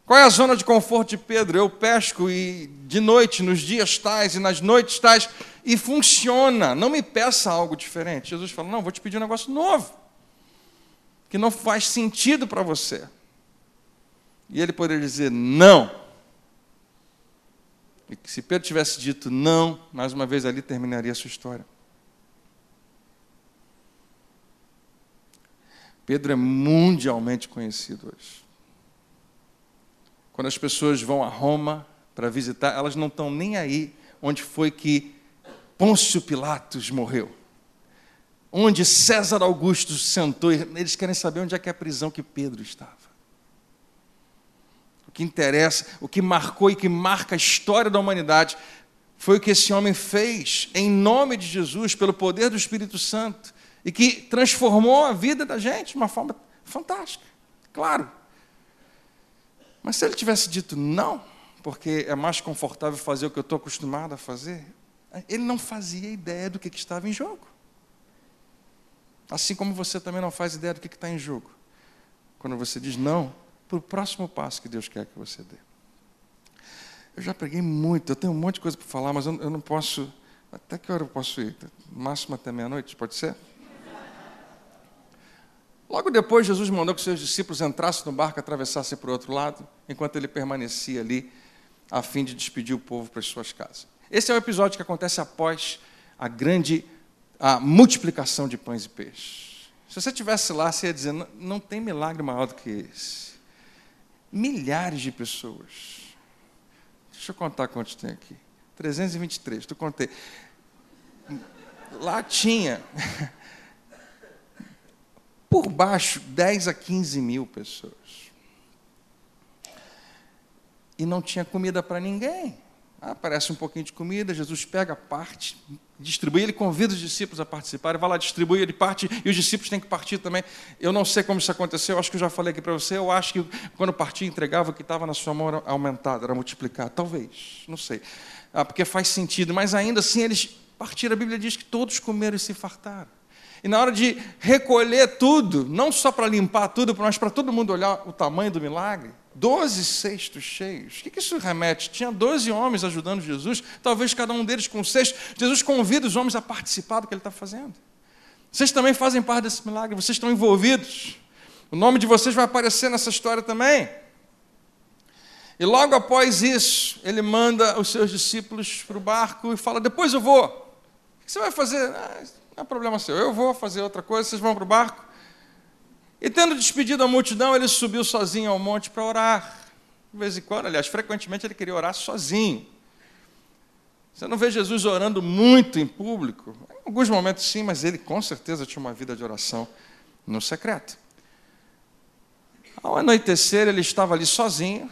Qual é a zona de conforto de Pedro? Eu pesco e de noite, nos dias tais e nas noites tais, e funciona. Não me peça algo diferente. Jesus falou: Não, vou te pedir um negócio novo que não faz sentido para você. E ele poderia dizer não. E que se Pedro tivesse dito não, mais uma vez ali terminaria a sua história. Pedro é mundialmente conhecido hoje. Quando as pessoas vão a Roma para visitar, elas não estão nem aí onde foi que Pôncio Pilatos morreu onde César Augusto sentou, eles querem saber onde é que é a prisão que Pedro estava. O que interessa, o que marcou e que marca a história da humanidade, foi o que esse homem fez em nome de Jesus, pelo poder do Espírito Santo, e que transformou a vida da gente de uma forma fantástica, claro. Mas se ele tivesse dito não, porque é mais confortável fazer o que eu estou acostumado a fazer, ele não fazia ideia do que, estava em jogo. Assim como você também não faz ideia do que, está em jogo. Quando você diz não para o próximo passo que Deus quer que você dê. Eu já preguei muito, eu tenho um monte de coisa para falar, mas eu, eu não posso. Até que hora eu posso ir? Máximo até meia-noite, pode ser? Logo depois, Jesus mandou que seus discípulos entrassem no barco atravessassem para o outro lado, enquanto ele permanecia ali, a fim de despedir o povo para as suas casas. Esse é o episódio que acontece após a grande a multiplicação de pães e peixes. Se você estivesse lá, você ia dizer: não, não tem milagre maior do que esse. Milhares de pessoas. Deixa eu contar quantos tem aqui. 323, tu contei. Lá tinha por baixo, 10 a 15 mil pessoas. E não tinha comida para ninguém. Ah, aparece um pouquinho de comida, Jesus pega a parte, distribui, ele convida os discípulos a participarem, vai lá, distribui, ele parte, e os discípulos têm que partir também. Eu não sei como isso aconteceu, acho que eu já falei aqui para você, eu acho que quando partia, entregava, o que estava na sua mão era aumentado, era multiplicado, talvez, não sei. Ah, porque faz sentido, mas ainda assim eles partiram, a Bíblia diz que todos comeram e se fartaram. E na hora de recolher tudo, não só para limpar tudo, mas para todo mundo olhar o tamanho do milagre, doze cestos cheios. O que isso remete? Tinha doze homens ajudando Jesus, talvez cada um deles com um cesto. Jesus convida os homens a participar do que ele está fazendo. Vocês também fazem parte desse milagre, vocês estão envolvidos. O nome de vocês vai aparecer nessa história também. E logo após isso, ele manda os seus discípulos para o barco e fala: Depois eu vou. O que você vai fazer? Ah, não é problema seu. Eu vou fazer outra coisa, vocês vão para o barco. E tendo despedido a multidão, ele subiu sozinho ao monte para orar. De vez em quando, aliás, frequentemente ele queria orar sozinho. Você não vê Jesus orando muito em público? Em alguns momentos sim, mas ele com certeza tinha uma vida de oração no secreto. Ao anoitecer, ele estava ali sozinho,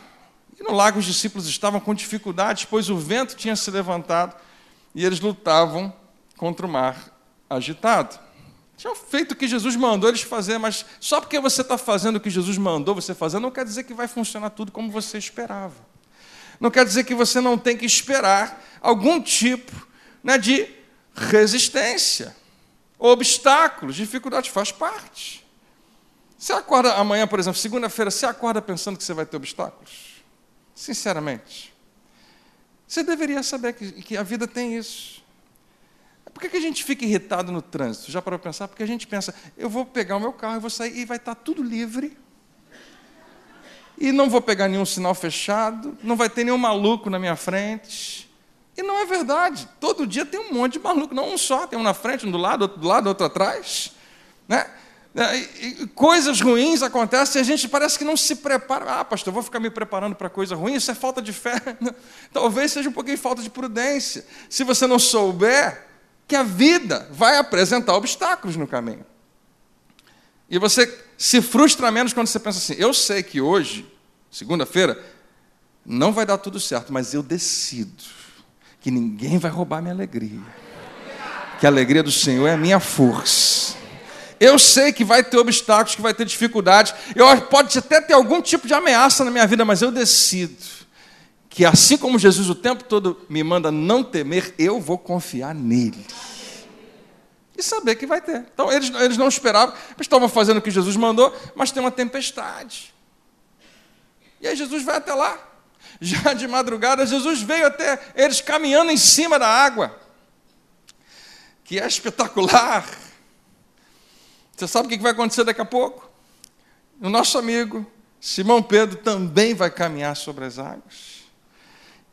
e no lago os discípulos estavam com dificuldades, pois o vento tinha se levantado e eles lutavam contra o mar agitado. Tinham feito o que Jesus mandou eles fazer, mas só porque você está fazendo o que Jesus mandou você fazer, não quer dizer que vai funcionar tudo como você esperava. Não quer dizer que você não tem que esperar algum tipo né, de resistência, obstáculos, dificuldade, faz parte. Você acorda amanhã, por exemplo, segunda-feira, você acorda pensando que você vai ter obstáculos? Sinceramente. Você deveria saber que, que a vida tem isso. Por que, que a gente fica irritado no trânsito? Já para pensar? Porque a gente pensa, eu vou pegar o meu carro, eu vou sair e vai estar tudo livre. E não vou pegar nenhum sinal fechado, não vai ter nenhum maluco na minha frente. E não é verdade. Todo dia tem um monte de maluco, não um só, tem um na frente, um do lado, outro do lado, outro atrás. Né? E coisas ruins acontecem e a gente parece que não se prepara. Ah, pastor, vou ficar me preparando para coisa ruim, isso é falta de fé. Talvez seja um pouquinho falta de prudência. Se você não souber, que a vida vai apresentar obstáculos no caminho. E você se frustra menos quando você pensa assim: eu sei que hoje, segunda-feira, não vai dar tudo certo, mas eu decido que ninguém vai roubar minha alegria. Que a alegria do Senhor é a minha força. Eu sei que vai ter obstáculos, que vai ter dificuldades. Eu, pode até ter algum tipo de ameaça na minha vida, mas eu decido que assim como Jesus o tempo todo me manda não temer, eu vou confiar nele. E saber que vai ter. Então, eles, eles não esperavam, estavam fazendo o que Jesus mandou, mas tem uma tempestade. E aí Jesus vai até lá. Já de madrugada, Jesus veio até eles caminhando em cima da água, que é espetacular. Você sabe o que vai acontecer daqui a pouco? O nosso amigo Simão Pedro também vai caminhar sobre as águas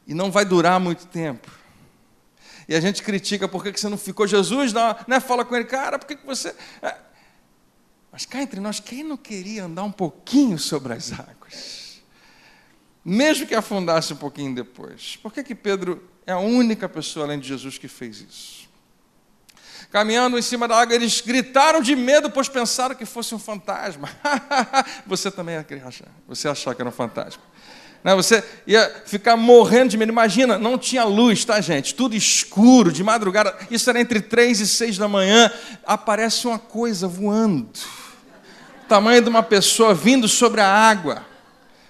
e não vai durar muito tempo. E a gente critica por que você não ficou. Jesus não, né, fala com ele, cara, por que você. É... Mas cá entre nós, quem não queria andar um pouquinho sobre as águas? Mesmo que afundasse um pouquinho depois. Por que, que Pedro é a única pessoa além de Jesus que fez isso? Caminhando em cima da água, eles gritaram de medo, pois pensaram que fosse um fantasma. você também ia achar, você achar que era um fantasma. Né? Você ia ficar morrendo de medo. Imagina, não tinha luz, tá, gente? Tudo escuro, de madrugada. Isso era entre três e seis da manhã. Aparece uma coisa voando. tamanho de uma pessoa vindo sobre a água.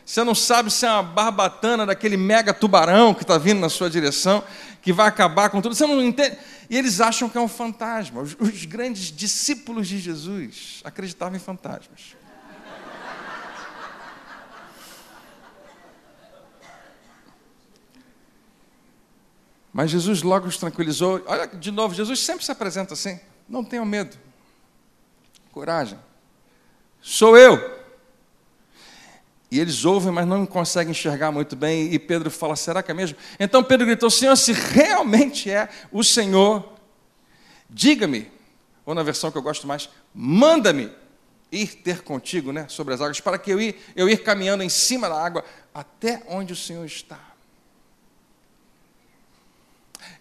Você não sabe se é uma barbatana daquele mega tubarão que está vindo na sua direção, que vai acabar com tudo. Você não entende. E eles acham que é um fantasma. Os, os grandes discípulos de Jesus acreditavam em fantasmas. Mas Jesus logo os tranquilizou. Olha, de novo, Jesus sempre se apresenta assim: não tenham medo, coragem, sou eu. E eles ouvem, mas não conseguem enxergar muito bem. E Pedro fala: será que é mesmo? Então Pedro gritou: Senhor, se realmente é o Senhor, diga-me, ou na versão que eu gosto mais, manda-me ir ter contigo né, sobre as águas, para que eu ir, eu ir caminhando em cima da água até onde o Senhor está.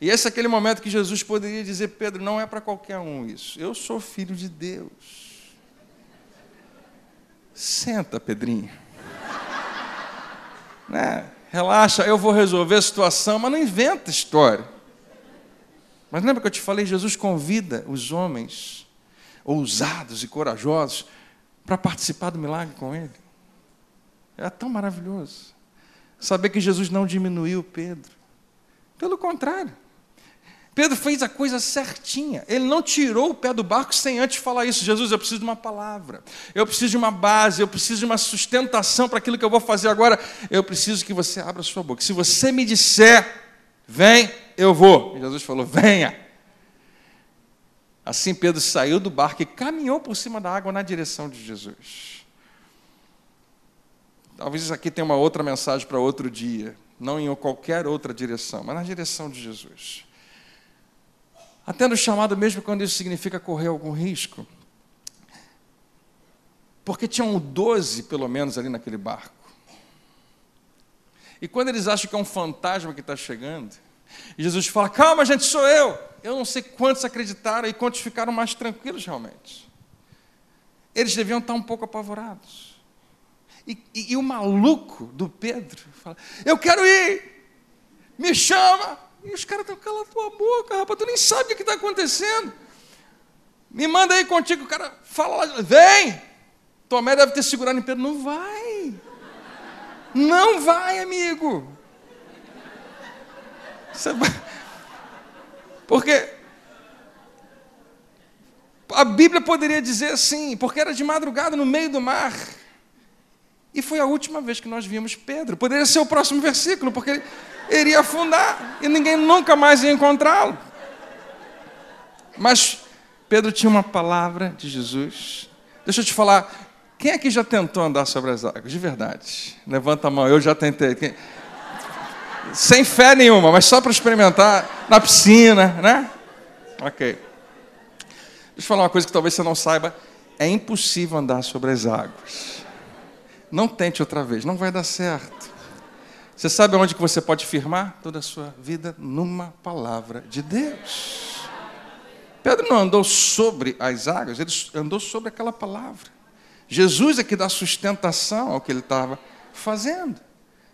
E esse é aquele momento que Jesus poderia dizer: Pedro, não é para qualquer um isso. Eu sou filho de Deus. Senta, Pedrinho. né? Relaxa, eu vou resolver a situação, mas não inventa história. Mas lembra que eu te falei? Jesus convida os homens ousados e corajosos para participar do milagre com ele. É tão maravilhoso. Saber que Jesus não diminuiu Pedro. Pelo contrário. Pedro fez a coisa certinha. Ele não tirou o pé do barco sem antes falar isso. Jesus, eu preciso de uma palavra. Eu preciso de uma base. Eu preciso de uma sustentação para aquilo que eu vou fazer agora. Eu preciso que você abra sua boca. Se você me disser, vem, eu vou. E Jesus falou, venha. Assim Pedro saiu do barco e caminhou por cima da água na direção de Jesus. Talvez isso aqui tenha uma outra mensagem para outro dia. Não em qualquer outra direção, mas na direção de Jesus. Até no chamado mesmo quando isso significa correr algum risco. Porque tinham 12, pelo menos, ali naquele barco. E quando eles acham que é um fantasma que está chegando, Jesus fala: Calma, gente, sou eu. Eu não sei quantos acreditaram e quantos ficaram mais tranquilos realmente. Eles deviam estar um pouco apavorados. E, e, e o maluco do Pedro fala: Eu quero ir, me chama. E os caras estão calando tua boca, rapaz, tu nem sabe o que está acontecendo. Me manda aí contigo, o cara fala lá, vem! Tomé deve ter segurado em Pedro, não vai. Não vai, amigo. Porque a Bíblia poderia dizer assim, porque era de madrugada no meio do mar. E foi a última vez que nós vimos Pedro. Poderia ser o próximo versículo, porque iria afundar e ninguém nunca mais ia encontrá-lo. Mas Pedro tinha uma palavra de Jesus. Deixa eu te falar, quem aqui já tentou andar sobre as águas? De verdade. Levanta a mão, eu já tentei. Quem... Sem fé nenhuma, mas só para experimentar na piscina, né? Ok. Deixa eu falar uma coisa que talvez você não saiba. É impossível andar sobre as águas. Não tente outra vez, não vai dar certo. Você sabe onde que você pode firmar toda a sua vida? Numa palavra de Deus. Pedro não andou sobre as águas, ele andou sobre aquela palavra. Jesus é que dá sustentação ao que ele estava fazendo.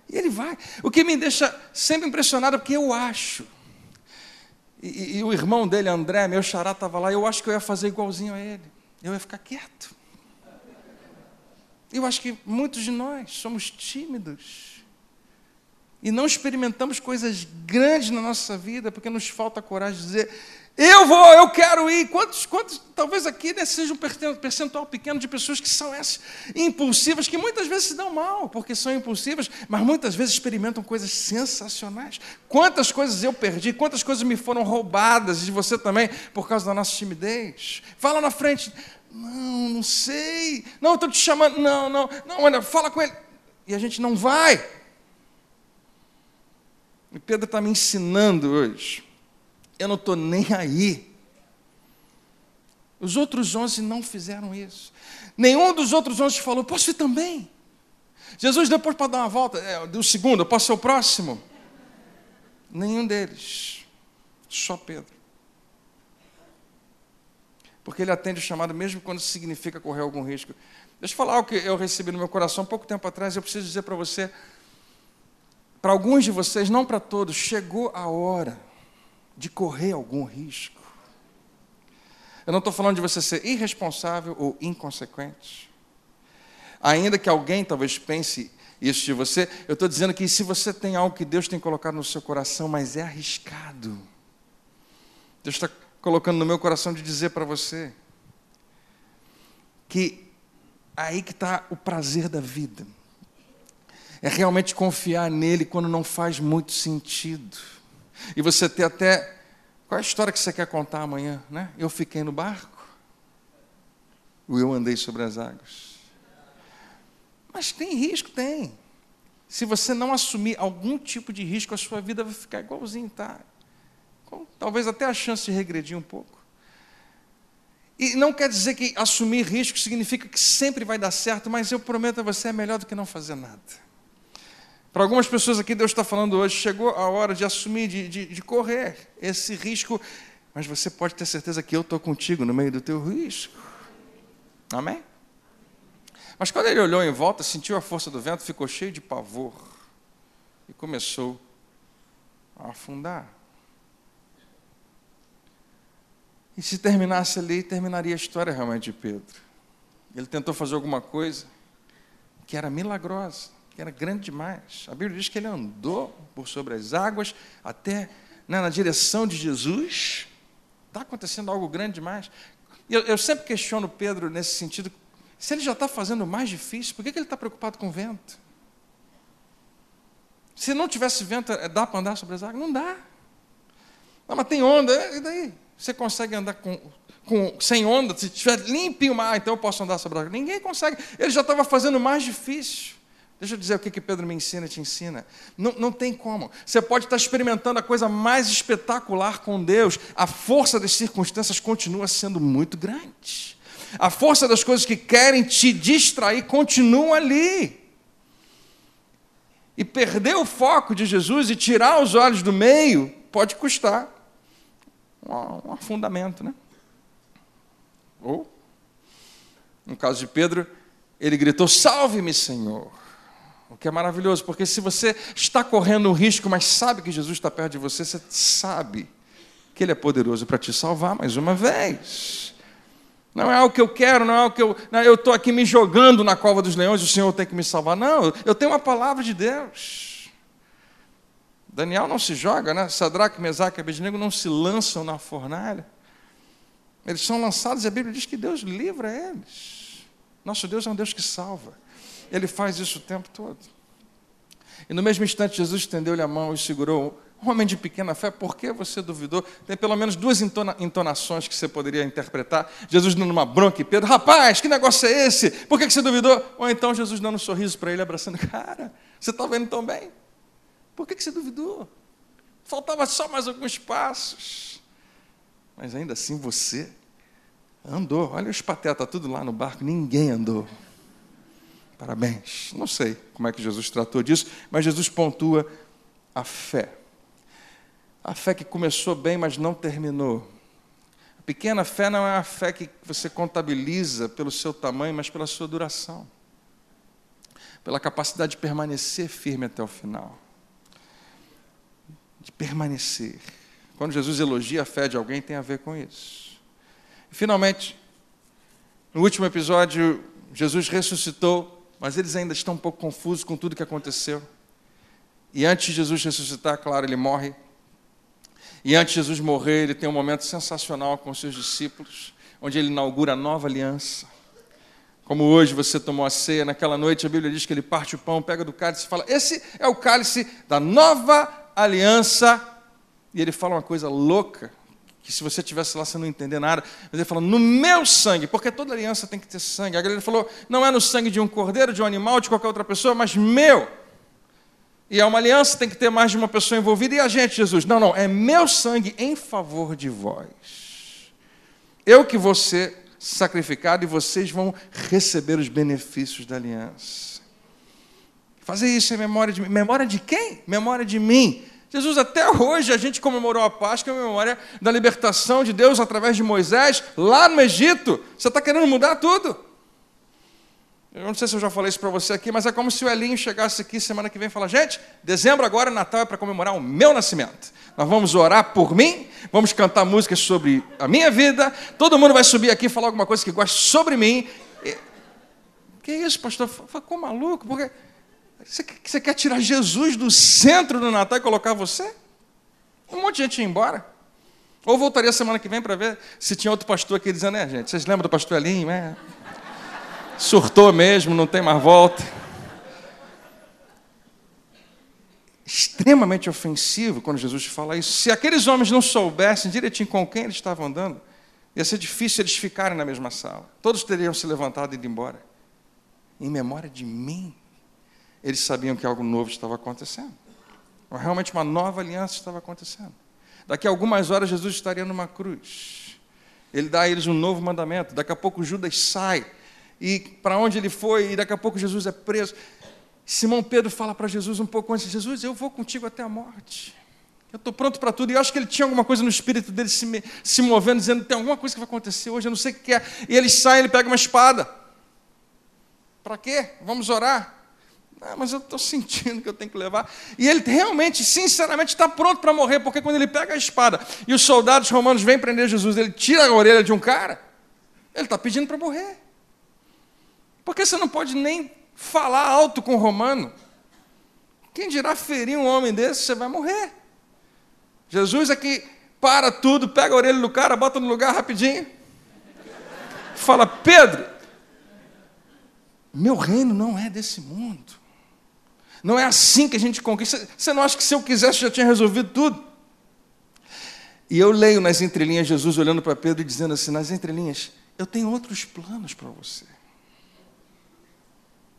E ele vai. O que me deixa sempre impressionado é porque eu acho. E, e, o irmão dele, André, meu xará, estava lá. Eu acho que eu ia fazer igualzinho a ele. Eu ia ficar quieto. Eu acho que muitos de nós somos tímidos e não experimentamos coisas grandes na nossa vida porque nos falta coragem de dizer: eu vou, eu quero ir. Quantos, quantos talvez aqui né, seja um percentual pequeno de pessoas que são essas impulsivas, que muitas vezes se dão mal porque são impulsivas, mas muitas vezes experimentam coisas sensacionais. Quantas coisas eu perdi, quantas coisas me foram roubadas, e você também, por causa da nossa timidez. Fala na frente. Não, não sei. Não, estou te chamando. Não, não, não, olha, fala com ele. E a gente não vai. E Pedro está me ensinando hoje. Eu não estou nem aí. Os outros onze não fizeram isso. Nenhum dos outros onze falou, posso ir também? Jesus, depois para dar uma volta, é, do segundo, eu posso ser o próximo? Nenhum deles. Só Pedro. Porque ele atende o chamado, mesmo quando significa correr algum risco. Deixa eu falar o que eu recebi no meu coração pouco tempo atrás, eu preciso dizer para você para alguns de vocês, não para todos, chegou a hora de correr algum risco. Eu não estou falando de você ser irresponsável ou inconsequente. Ainda que alguém talvez pense isso de você, eu estou dizendo que se você tem algo que Deus tem colocado no seu coração, mas é arriscado, Deus está colocando no meu coração de dizer para você que aí que está o prazer da vida. É realmente confiar nele quando não faz muito sentido. E você ter até. Qual é a história que você quer contar amanhã? Né? Eu fiquei no barco. Ou eu andei sobre as águas. Mas tem risco? Tem. Se você não assumir algum tipo de risco, a sua vida vai ficar igualzinho, tá? Talvez até a chance de regredir um pouco. E não quer dizer que assumir risco significa que sempre vai dar certo, mas eu prometo a você é melhor do que não fazer nada. Para algumas pessoas aqui, Deus está falando hoje, chegou a hora de assumir, de, de, de correr esse risco, mas você pode ter certeza que eu estou contigo no meio do teu risco. Amém? Mas quando ele olhou em volta, sentiu a força do vento, ficou cheio de pavor e começou a afundar. E se terminasse ali, terminaria a história realmente de Pedro. Ele tentou fazer alguma coisa que era milagrosa, que era grande demais. A Bíblia diz que ele andou por sobre as águas até né, na direção de Jesus. Está acontecendo algo grande demais. Eu, eu, sempre questiono Pedro nesse sentido. Se ele já está fazendo o mais difícil, por que, que ele está preocupado com o vento? Se não tivesse vento, dá para andar sobre as águas? Não dá. Não, mas tem onda, e daí? Você consegue andar com, com, sem onda, se estiver limpinho o mar, então eu posso andar sobre a água. Ninguém consegue. Ele já estava fazendo mais difícil. Deixa eu dizer o que, que Pedro me ensina e te ensina. Não, não tem como. Você pode estar experimentando a coisa mais espetacular com Deus, a força das circunstâncias continua sendo muito grande. A força das coisas que querem te distrair continua ali. E perder o foco de Jesus e tirar os olhos do meio pode custar um afundamento, né? Ou, no caso de Pedro, ele gritou: Salve-me, Senhor. O que é maravilhoso, porque se você está correndo um risco, mas sabe que Jesus está perto de você, você sabe que Ele é poderoso para te salvar mais uma vez. Não é algo que eu quero, não é algo que eu. Não, eu estou aqui me jogando na cova dos leões, o Senhor tem que me salvar. Não, eu tenho uma palavra de Deus. Daniel não se joga, né? Sadraque, Mesaque e Abednego não se lançam na fornalha. Eles são lançados e a Bíblia diz que Deus livra eles. Nosso Deus é um Deus que salva. Ele faz isso o tempo todo. E no mesmo instante, Jesus estendeu-lhe a mão e segurou. Homem de pequena fé, por que você duvidou? Tem pelo menos duas entonações que você poderia interpretar. Jesus dando uma bronca e Pedro, rapaz, que negócio é esse? Por que você duvidou? Ou então Jesus dando um sorriso para ele, abraçando, cara, você está vendo tão bem? Por que, você duvidou? Faltava só mais alguns passos. Mas ainda assim você andou. Olha os patetas tudo lá no barco, ninguém andou. Parabéns. Não sei como é que Jesus tratou disso, mas Jesus pontua a fé. A fé que começou bem, mas não terminou. A pequena fé não é a fé que você contabiliza pelo seu tamanho, mas pela sua duração. Pela capacidade de permanecer firme até o final de permanecer. Quando Jesus elogia a fé de alguém, tem a ver com isso. E, finalmente, no último episódio, Jesus ressuscitou, mas eles ainda estão um pouco confusos com tudo que aconteceu. E antes de Jesus ressuscitar, claro, ele morre. E antes de Jesus morrer, ele tem um momento sensacional com os seus discípulos, onde ele inaugura a nova aliança. Como hoje você tomou a ceia, naquela noite a Bíblia diz que ele parte o pão, pega do cálice e fala: Esse é o cálice da nova aliança. E ele fala uma coisa louca, que se você tivesse lá você não entender nada, mas ele fala, no meu sangue, porque toda aliança tem que ter sangue. Agora ele falou, não é no sangue de um cordeiro, de um animal, de qualquer outra pessoa, mas meu. E é uma aliança, tem que ter mais de uma pessoa envolvida. E a gente, Jesus? Não, não, é meu sangue em favor de vós. Eu que vou ser sacrificado e vocês vão receber os benefícios da aliança. Fazer isso em memória de mim. Memória de quem? Memória de mim. Jesus, até hoje a gente comemorou a Páscoa em memória da libertação de Deus através de Moisés lá no Egito. Você está querendo mudar tudo? Eu não sei se eu já falei isso para você aqui, mas é como se o Elinho chegasse aqui semana que vem e falar: gente, dezembro agora, Natal é para comemorar o meu nascimento. Nós vamos orar por mim, vamos cantar músicas sobre a minha vida, todo mundo vai subir aqui e falar alguma coisa que gosta sobre mim. E... Que isso, pastor? Ficou maluco? Porque você quer tirar Jesus do centro do Natal e colocar você? Um monte de gente ia embora. Ou voltaria semana que vem para ver se tinha outro pastor aqui dizendo, é, gente, vocês lembram do pastor Elinho? É? Surtou mesmo, não tem mais volta. Extremamente ofensivo quando Jesus fala isso. Se aqueles homens não soubessem direitinho com quem eles estavam andando, ia ser difícil eles ficarem na mesma sala. Todos teriam se levantado e ido embora. Em memória de mim, eles sabiam que algo novo estava acontecendo. Realmente uma nova aliança estava acontecendo. Daqui a algumas horas Jesus estaria numa cruz. Ele dá a eles um novo mandamento. Daqui a pouco Judas sai. E para onde ele foi? E daqui a pouco Jesus é preso. Simão Pedro fala para Jesus um pouco antes: Jesus, eu vou contigo até a morte. Eu estou pronto para tudo. E eu acho que ele tinha alguma coisa no espírito dele se, se movendo, dizendo: tem alguma coisa que vai acontecer hoje, eu não sei o que é. E ele sai, ele pega uma espada. Para quê? Vamos orar. Ah, mas eu estou sentindo que eu tenho que levar. E ele realmente, sinceramente, está pronto para morrer, porque quando ele pega a espada e os soldados romanos vêm prender Jesus, ele tira a orelha de um cara, ele está pedindo para morrer. Porque você não pode nem falar alto com o romano. Quem dirá ferir um homem desse, você vai morrer. Jesus aqui para tudo, pega a orelha do cara, bota no lugar rapidinho. Fala, Pedro, meu reino não é desse mundo. Não é assim que a gente conquista. Você não acha que se eu quisesse já tinha resolvido tudo? E eu leio nas entrelinhas Jesus olhando para Pedro e dizendo assim: nas entrelinhas, eu tenho outros planos para você.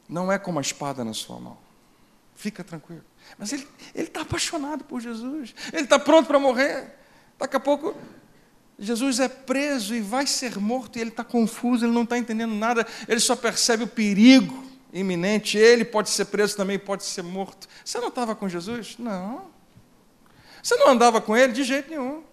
Não é como a espada na sua mão. Fica tranquilo. Mas ele está apaixonado por Jesus. Ele está pronto para morrer. Daqui a pouco, Jesus é preso e vai ser morto. E ele está confuso, ele não está entendendo nada. Ele só percebe o perigo iminente, ele pode ser preso também, pode ser morto. Você não estava com Jesus? Não. Você não andava com ele de jeito nenhum.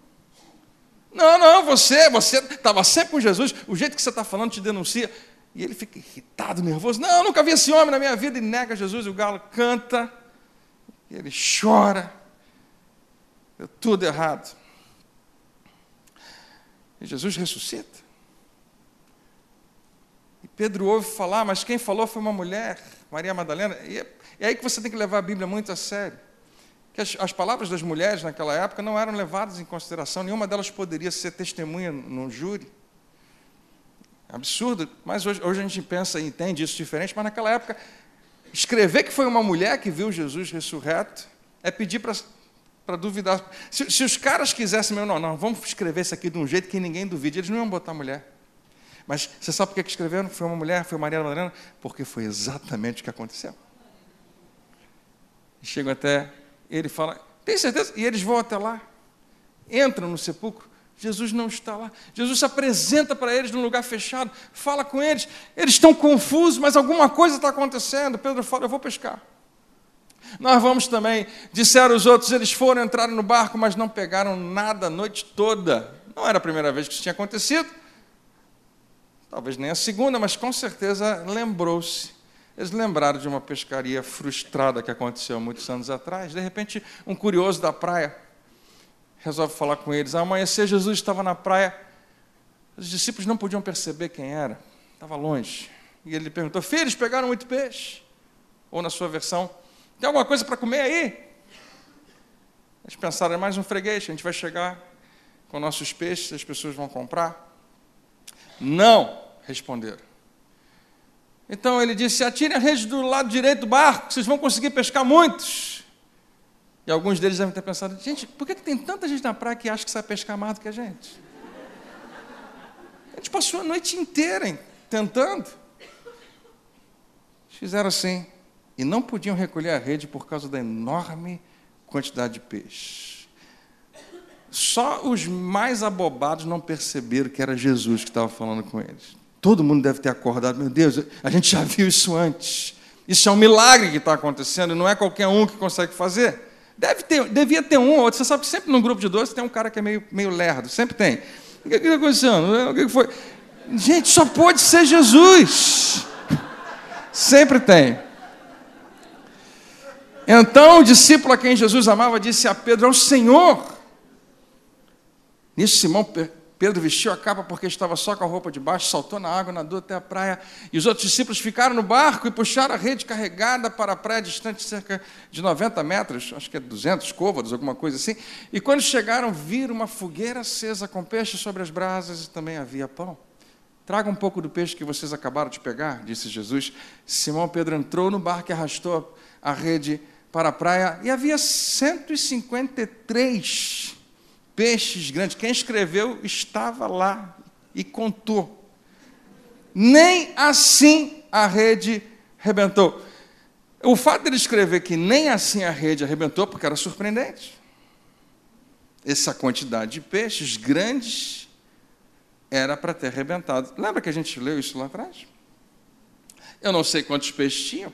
Não, não, você, você estava sempre com Jesus, o jeito que você está falando te denuncia. E ele fica irritado, nervoso. Não, nunca vi esse homem na minha vida e nega Jesus. E o galo canta, e ele chora. Deu tudo errado. E Jesus ressuscita. Pedro ouve falar, mas quem falou foi uma mulher, Maria Madalena. E é, é aí que você tem que levar a Bíblia muito a sério. Que as, as, palavras das mulheres naquela época não eram levadas em consideração, nenhuma delas poderia ser testemunha no júri. Absurdo, mas hoje, hoje a gente pensa e entende isso diferente, mas naquela época, escrever que foi uma mulher que viu Jesus ressurreto é pedir para duvidar. Se, se, os caras quisessem, não, não, vamos escrever isso aqui de um jeito que ninguém duvide, eles não iam botar mulher. Mas você sabe por que escreveram? Foi uma mulher, foi Maria Madalena? Porque foi exatamente o que aconteceu. Chegam até, ele fala, tem certeza? E eles vão até lá, entram no sepulcro, Jesus não está lá. Jesus se apresenta para eles num lugar fechado, fala com eles. Eles estão confusos, mas alguma coisa está acontecendo. Pedro fala: Eu vou pescar. Nós vamos também. Disseram os outros: Eles foram entrar no barco, mas não pegaram nada a noite toda. Não era a primeira vez que isso tinha acontecido. Talvez nem a segunda, mas com certeza lembrou-se. Eles lembraram de uma pescaria frustrada que aconteceu muitos anos atrás. De repente, um curioso da praia resolve falar com eles. Ao amanhecer, Jesus estava na praia. Os discípulos não podiam perceber quem era, estava longe. E ele perguntou: Filhos, pegaram muito peixe? Ou na sua versão, tem alguma coisa para comer aí? Eles pensaram: é mais um freguês, a gente vai chegar com nossos peixes, as pessoas vão comprar. Não, responderam. Então ele disse: atirem a rede do lado direito do barco, vocês vão conseguir pescar muitos. E alguns deles devem ter pensado: gente, por que tem tanta gente na praia que acha que sabe pescar mais do que a gente? A gente passou a noite inteira hein, tentando. Fizeram assim. E não podiam recolher a rede por causa da enorme quantidade de peixe. Só os mais abobados não perceberam que era Jesus que estava falando com eles. Todo mundo deve ter acordado, meu Deus, a gente já viu isso antes. Isso é um milagre que está acontecendo, não é qualquer um que consegue fazer. Deve ter, devia ter um ou outro. Você sabe que sempre num grupo de dois tem um cara que é meio, meio lerdo, sempre tem. O que está acontecendo? O que foi? Gente, só pode ser Jesus. Sempre tem. Então o discípulo a quem Jesus amava disse a Pedro: É o Senhor. Nisso, Simão Pedro vestiu a capa porque estava só com a roupa de baixo, saltou na água, nadou até a praia. E os outros discípulos ficaram no barco e puxaram a rede carregada para a praia, distante cerca de 90 metros, acho que é 200 côvados, alguma coisa assim. E quando chegaram, viram uma fogueira acesa com peixe sobre as brasas e também havia pão. Traga um pouco do peixe que vocês acabaram de pegar, disse Jesus. Simão Pedro entrou no barco e arrastou a rede para a praia e havia 153 peixes grandes. Quem escreveu estava lá e contou. Nem assim a rede arrebentou. O fato dele escrever que nem assim a rede arrebentou, porque era surpreendente. Essa quantidade de peixes grandes era para ter arrebentado. Lembra que a gente leu isso lá atrás? Eu não sei quantos peixes tinham.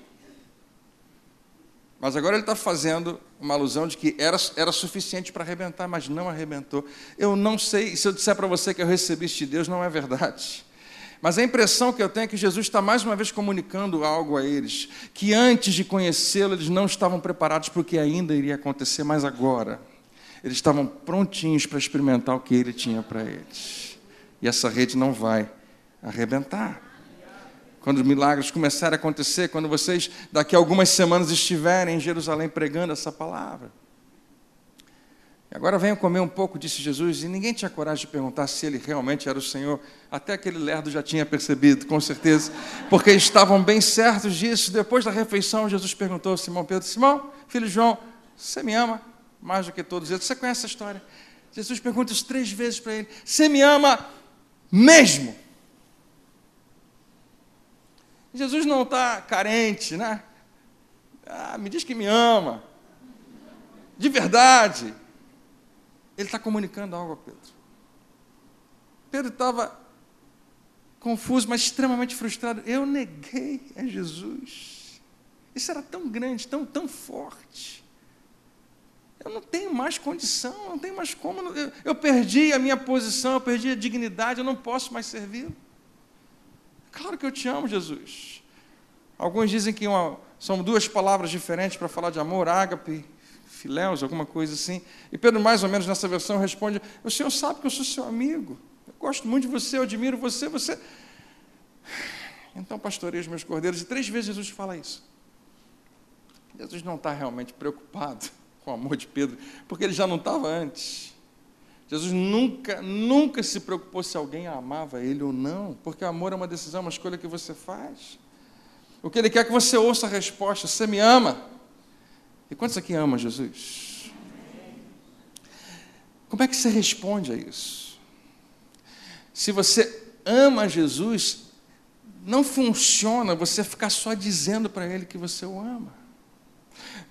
Mas agora ele está fazendo uma alusão de que era, era suficiente para arrebentar, mas não arrebentou. Eu não sei, se eu disser para você que eu recebi de Deus, não é verdade. Mas a impressão que eu tenho é que Jesus está mais uma vez comunicando algo a eles, que antes de conhecê-lo, eles não estavam preparados para o que ainda iria acontecer, mas agora, eles estavam prontinhos para experimentar o que ele tinha para eles. E essa rede não vai arrebentar quando os milagres começarem a acontecer, quando vocês daqui a algumas semanas estiverem em Jerusalém pregando essa palavra. E agora venham comer um pouco, disse Jesus, e ninguém tinha coragem de perguntar se ele realmente era o Senhor. Até aquele lerdo já tinha percebido, com certeza, porque estavam bem certos disso. Depois da refeição, Jesus perguntou a Simão Pedro: Simão, filho João, você me ama mais do que todos eles? Você conhece a história? Jesus pergunta isso três vezes para ele: Você me ama mesmo? Jesus não está carente, né? Ah, me diz que me ama. De verdade. Ele está comunicando algo a Pedro. Pedro estava confuso, mas extremamente frustrado. Eu neguei a Jesus. Isso era tão grande, tão, tão forte. Eu não tenho mais condição, não tenho mais como. Eu, eu perdi a minha posição, eu perdi a dignidade, eu não posso mais servi-lo. Claro que eu te amo, Jesus. Alguns dizem que uma, são duas palavras diferentes para falar de amor, ágape, filéus, alguma coisa assim. E Pedro, mais ou menos nessa versão, responde: O Senhor sabe que eu sou seu amigo. Eu gosto muito de você, eu admiro você, você. Então pastorei os meus cordeiros. E três vezes Jesus fala isso. Jesus não está realmente preocupado com o amor de Pedro, porque ele já não estava antes. Jesus nunca, nunca se preocupou se alguém amava ele ou não, porque amor é uma decisão, uma escolha que você faz. O que ele quer é que você ouça a resposta: Você me ama? E quantos aqui amam Jesus? Como é que você responde a isso? Se você ama Jesus, não funciona você ficar só dizendo para ele que você o ama.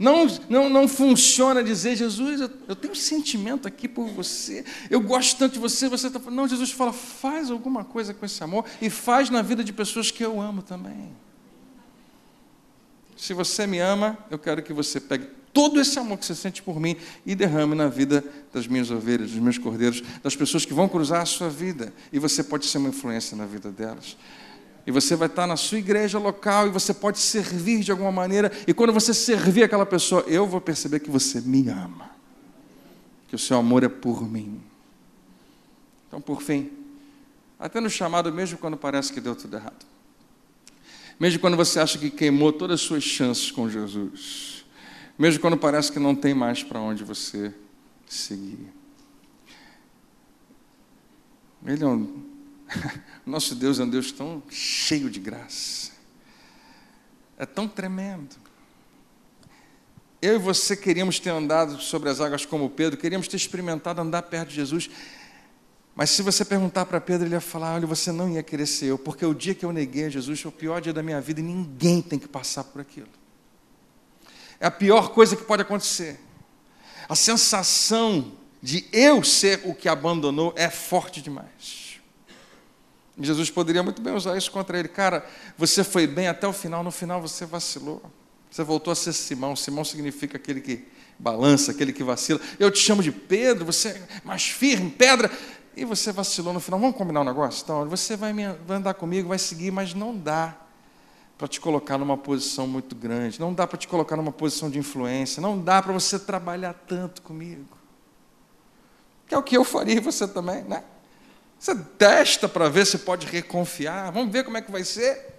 Não, não, não funciona dizer, Jesus, eu, eu tenho sentimento aqui por você, eu gosto tanto de você, você está Não, Jesus fala, faz alguma coisa com esse amor e faz na vida de pessoas que eu amo também. Se você me ama, eu quero que você pegue todo esse amor que você sente por mim e derrame na vida das minhas ovelhas, dos meus cordeiros, das pessoas que vão cruzar a sua vida. E você pode ser uma influência na vida delas. E você vai estar na sua igreja local e você pode servir de alguma maneira. E quando você servir aquela pessoa, eu vou perceber que você me ama. Que o seu amor é por mim. Então, por fim, até no chamado, mesmo quando parece que deu tudo errado. Mesmo quando você acha que queimou todas as suas chances com Jesus. Mesmo quando parece que não tem mais para onde você seguir. Ele é um Nosso Deus é um Deus tão cheio de graça. É tão tremendo. Eu e você queríamos ter andado sobre as águas como Pedro, queríamos ter experimentado andar perto de Jesus. Mas se você perguntar para Pedro, ele ia falar: olha, você não ia querer ser eu, porque o dia que eu neguei a Jesus foi o pior dia da minha vida e ninguém tem que passar por aquilo. É a pior coisa que pode acontecer. A sensação de eu ser o que abandonou é forte demais. Jesus poderia muito bem usar isso contra ele. Cara, você foi bem até o final, no final você vacilou. Você voltou a ser Simão. Simão significa aquele que balança, aquele que vacila. Eu te chamo de Pedro, você é mais firme, pedra. E você vacilou no final. Vamos combinar um negócio? Então, você vai, me, vai andar comigo, vai seguir, mas não dá para te colocar numa posição muito grande, não dá para te colocar numa posição de influência, não dá para você trabalhar tanto comigo. Que é o que eu faria e você também, né? Você testa para ver se pode reconfiar, vamos ver como é que vai ser.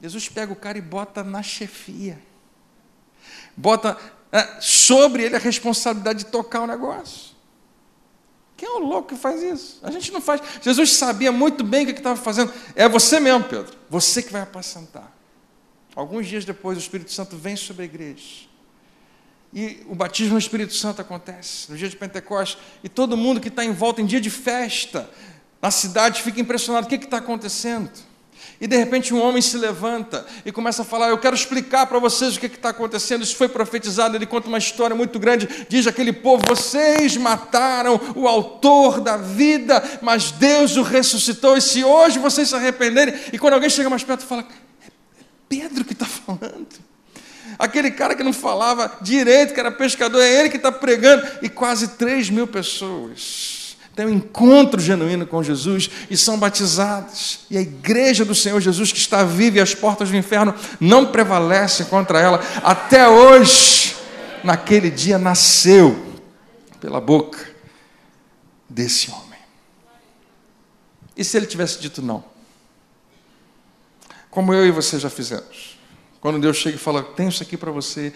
Jesus pega o cara e bota na chefia, bota é, sobre ele a responsabilidade de tocar o negócio. Quem é o louco que faz isso? A gente não faz. Jesus sabia muito bem o que estava fazendo. É você mesmo, Pedro. Você que vai apacentar. Alguns dias depois, o Espírito Santo vem sobre a igreja. E o batismo no Espírito Santo acontece no dia de Pentecostes. E todo mundo que está em volta em dia de festa na cidade fica impressionado: o que está acontecendo? E de repente um homem se levanta e começa a falar: Eu quero explicar para vocês o que está acontecendo. Isso foi profetizado. Ele conta uma história muito grande. Diz aquele povo: Vocês mataram o autor da vida, mas Deus o ressuscitou. E se hoje vocês se arrependerem, e quando alguém chega mais perto, fala: É Pedro que está falando. Aquele cara que não falava direito, que era pescador, é ele que está pregando. E quase 3 mil pessoas têm um encontro genuíno com Jesus e são batizados. E a igreja do Senhor Jesus, que está viva e as portas do inferno não prevalecem contra ela, até hoje, naquele dia, nasceu pela boca desse homem. E se ele tivesse dito não? Como eu e você já fizemos. Quando Deus chega e fala: Tenho isso aqui para você,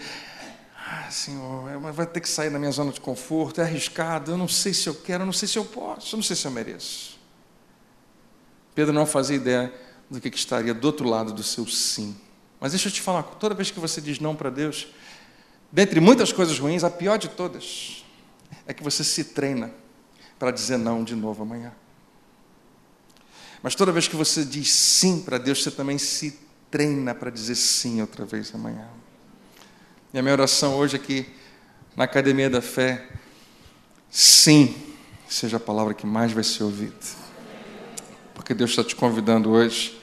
ah, Senhor, é, vai ter que sair da minha zona de conforto, é arriscado, eu não sei se eu quero, eu não sei se eu posso, eu não sei se eu mereço. Pedro não fazia ideia do que, que estaria do outro lado do seu sim. Mas deixa eu te falar, toda vez que você diz não para Deus, dentre muitas coisas ruins, a pior de todas é que você se treina para dizer não de novo amanhã. Mas toda vez que você diz sim para Deus, você também se treina para dizer sim outra vez amanhã. E a minha oração hoje aqui na Academia da Fé, sim, seja a palavra que mais vai ser ouvida. Porque Deus está te convidando hoje,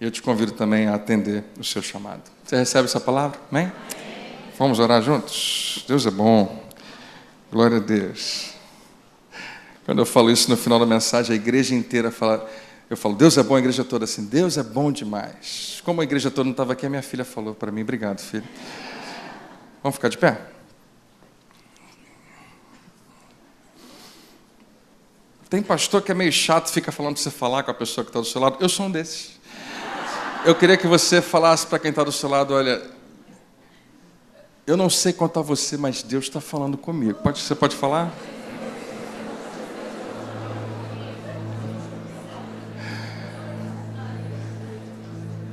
e eu te convido também a atender o seu chamado. Você recebe essa palavra? Amém? Vamos orar juntos? Deus é bom. Glória a Deus. Quando eu falo isso no final da mensagem, a igreja inteira fala. Eu falo, Deus é bom, a igreja toda assim, Deus é bom demais. Como a igreja toda não estava aqui, a minha filha falou para mim, obrigado, filho. Vamos ficar de pé? Tem pastor que é meio chato, fica falando para você falar com a pessoa que está do seu lado. Eu sou um desses. Eu queria que você falasse para quem está do seu lado: olha, eu não sei quanto a você, mas Deus está falando comigo. Pode, você pode falar?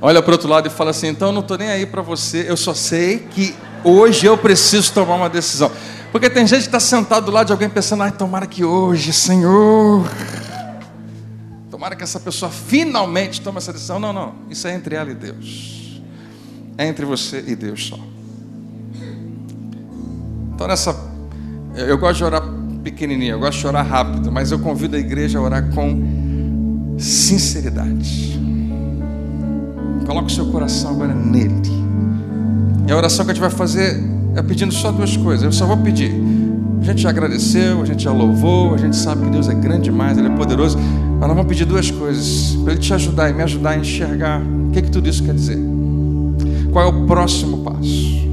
Olha para o outro lado e fala assim: então eu não estou nem aí para você, eu só sei que hoje eu preciso tomar uma decisão. Porque tem gente que está sentado do lado de alguém pensando: ai, tomara que hoje, Senhor, tomara que essa pessoa finalmente tome essa decisão. Não, não, isso é entre ela e Deus, é entre você e Deus só. Então, nessa, eu gosto de orar pequenininho, eu gosto de orar rápido, mas eu convido a igreja a orar com sinceridade. Coloque o seu coração agora nele. E a oração que a gente vai fazer é pedindo só duas coisas. Eu só vou pedir. A gente já agradeceu, a gente já louvou, a gente sabe que Deus é grande demais, Ele é poderoso. Mas nós vamos pedir duas coisas para Ele te ajudar e me ajudar a enxergar o que, que tudo isso quer dizer. Qual é o próximo passo?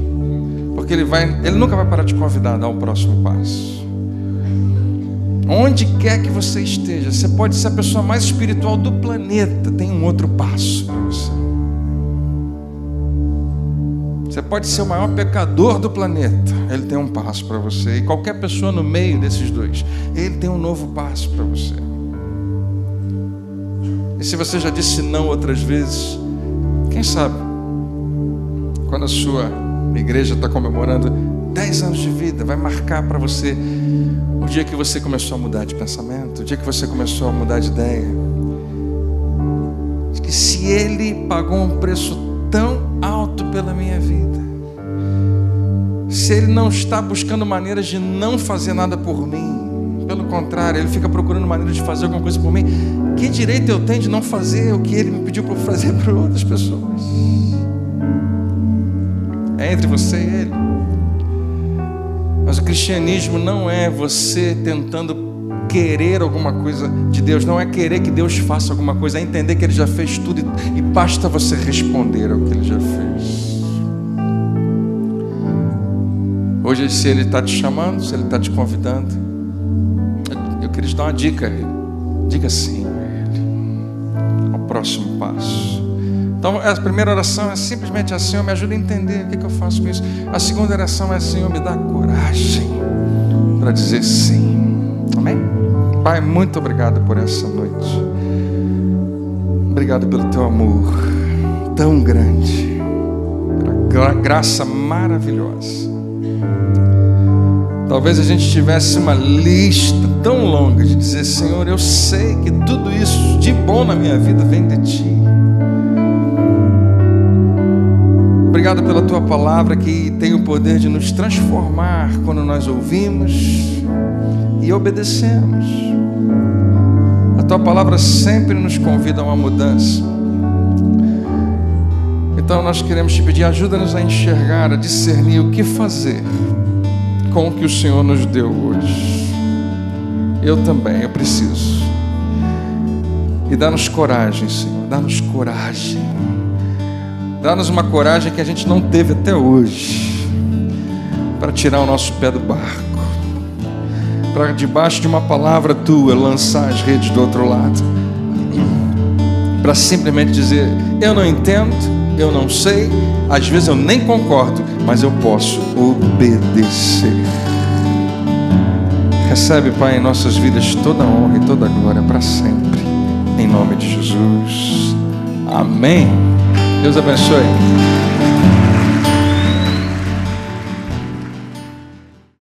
Porque Ele vai, Ele nunca vai parar de convidar a dar o próximo passo. Onde quer que você esteja, você pode ser a pessoa mais espiritual do planeta, tem um outro passo para você. Você pode ser o maior pecador do planeta, ele tem um passo para você. E qualquer pessoa no meio desses dois, ele tem um novo passo para você. E se você já disse não outras vezes, quem sabe, quando a sua igreja está comemorando 10 anos de vida, vai marcar para você o dia que você começou a mudar de pensamento, o dia que você começou a mudar de ideia. Que se ele pagou um preço tão alto pela minha vida. Se Ele não está buscando maneiras de não fazer nada por mim, pelo contrário, Ele fica procurando maneiras de fazer alguma coisa por mim, que direito eu tenho de não fazer o que Ele me pediu para fazer para outras pessoas? É entre você e Ele. Mas o cristianismo não é você tentando querer alguma coisa de Deus, não é querer que Deus faça alguma coisa, é entender que Ele já fez tudo e, basta você responder ao que Ele já fez. Hoje, se Ele está te chamando, se Ele está te convidando, eu queria te dar uma dica. Diga sim Ele. Ao próximo passo. Então, a primeira oração é simplesmente assim: Senhor, me ajuda a entender o que, que eu faço com isso. A segunda oração é: Senhor, me dá coragem para dizer sim. Amém? Pai, muito obrigado por essa noite. Obrigado pelo teu amor tão grande, pela graça maravilhosa. Talvez a gente tivesse uma lista tão longa de dizer: Senhor, eu sei que tudo isso de bom na minha vida vem de Ti. Obrigado pela Tua palavra que tem o poder de nos transformar quando nós ouvimos e obedecemos. Tua palavra sempre nos convida a uma mudança. Então nós queremos te pedir, ajuda-nos a enxergar, a discernir o que fazer com o que o Senhor nos deu hoje. Eu também, eu preciso. E dá-nos coragem, Senhor, dá-nos coragem. Dá-nos uma coragem que a gente não teve até hoje, para tirar o nosso pé do barco para debaixo de uma palavra tua lançar as redes do outro lado. Para simplesmente dizer: Eu não entendo, eu não sei, às vezes eu nem concordo, mas eu posso obedecer. Recebe, Pai, em nossas vidas toda a honra e toda a glória para sempre. Em nome de Jesus. Amém. Deus abençoe.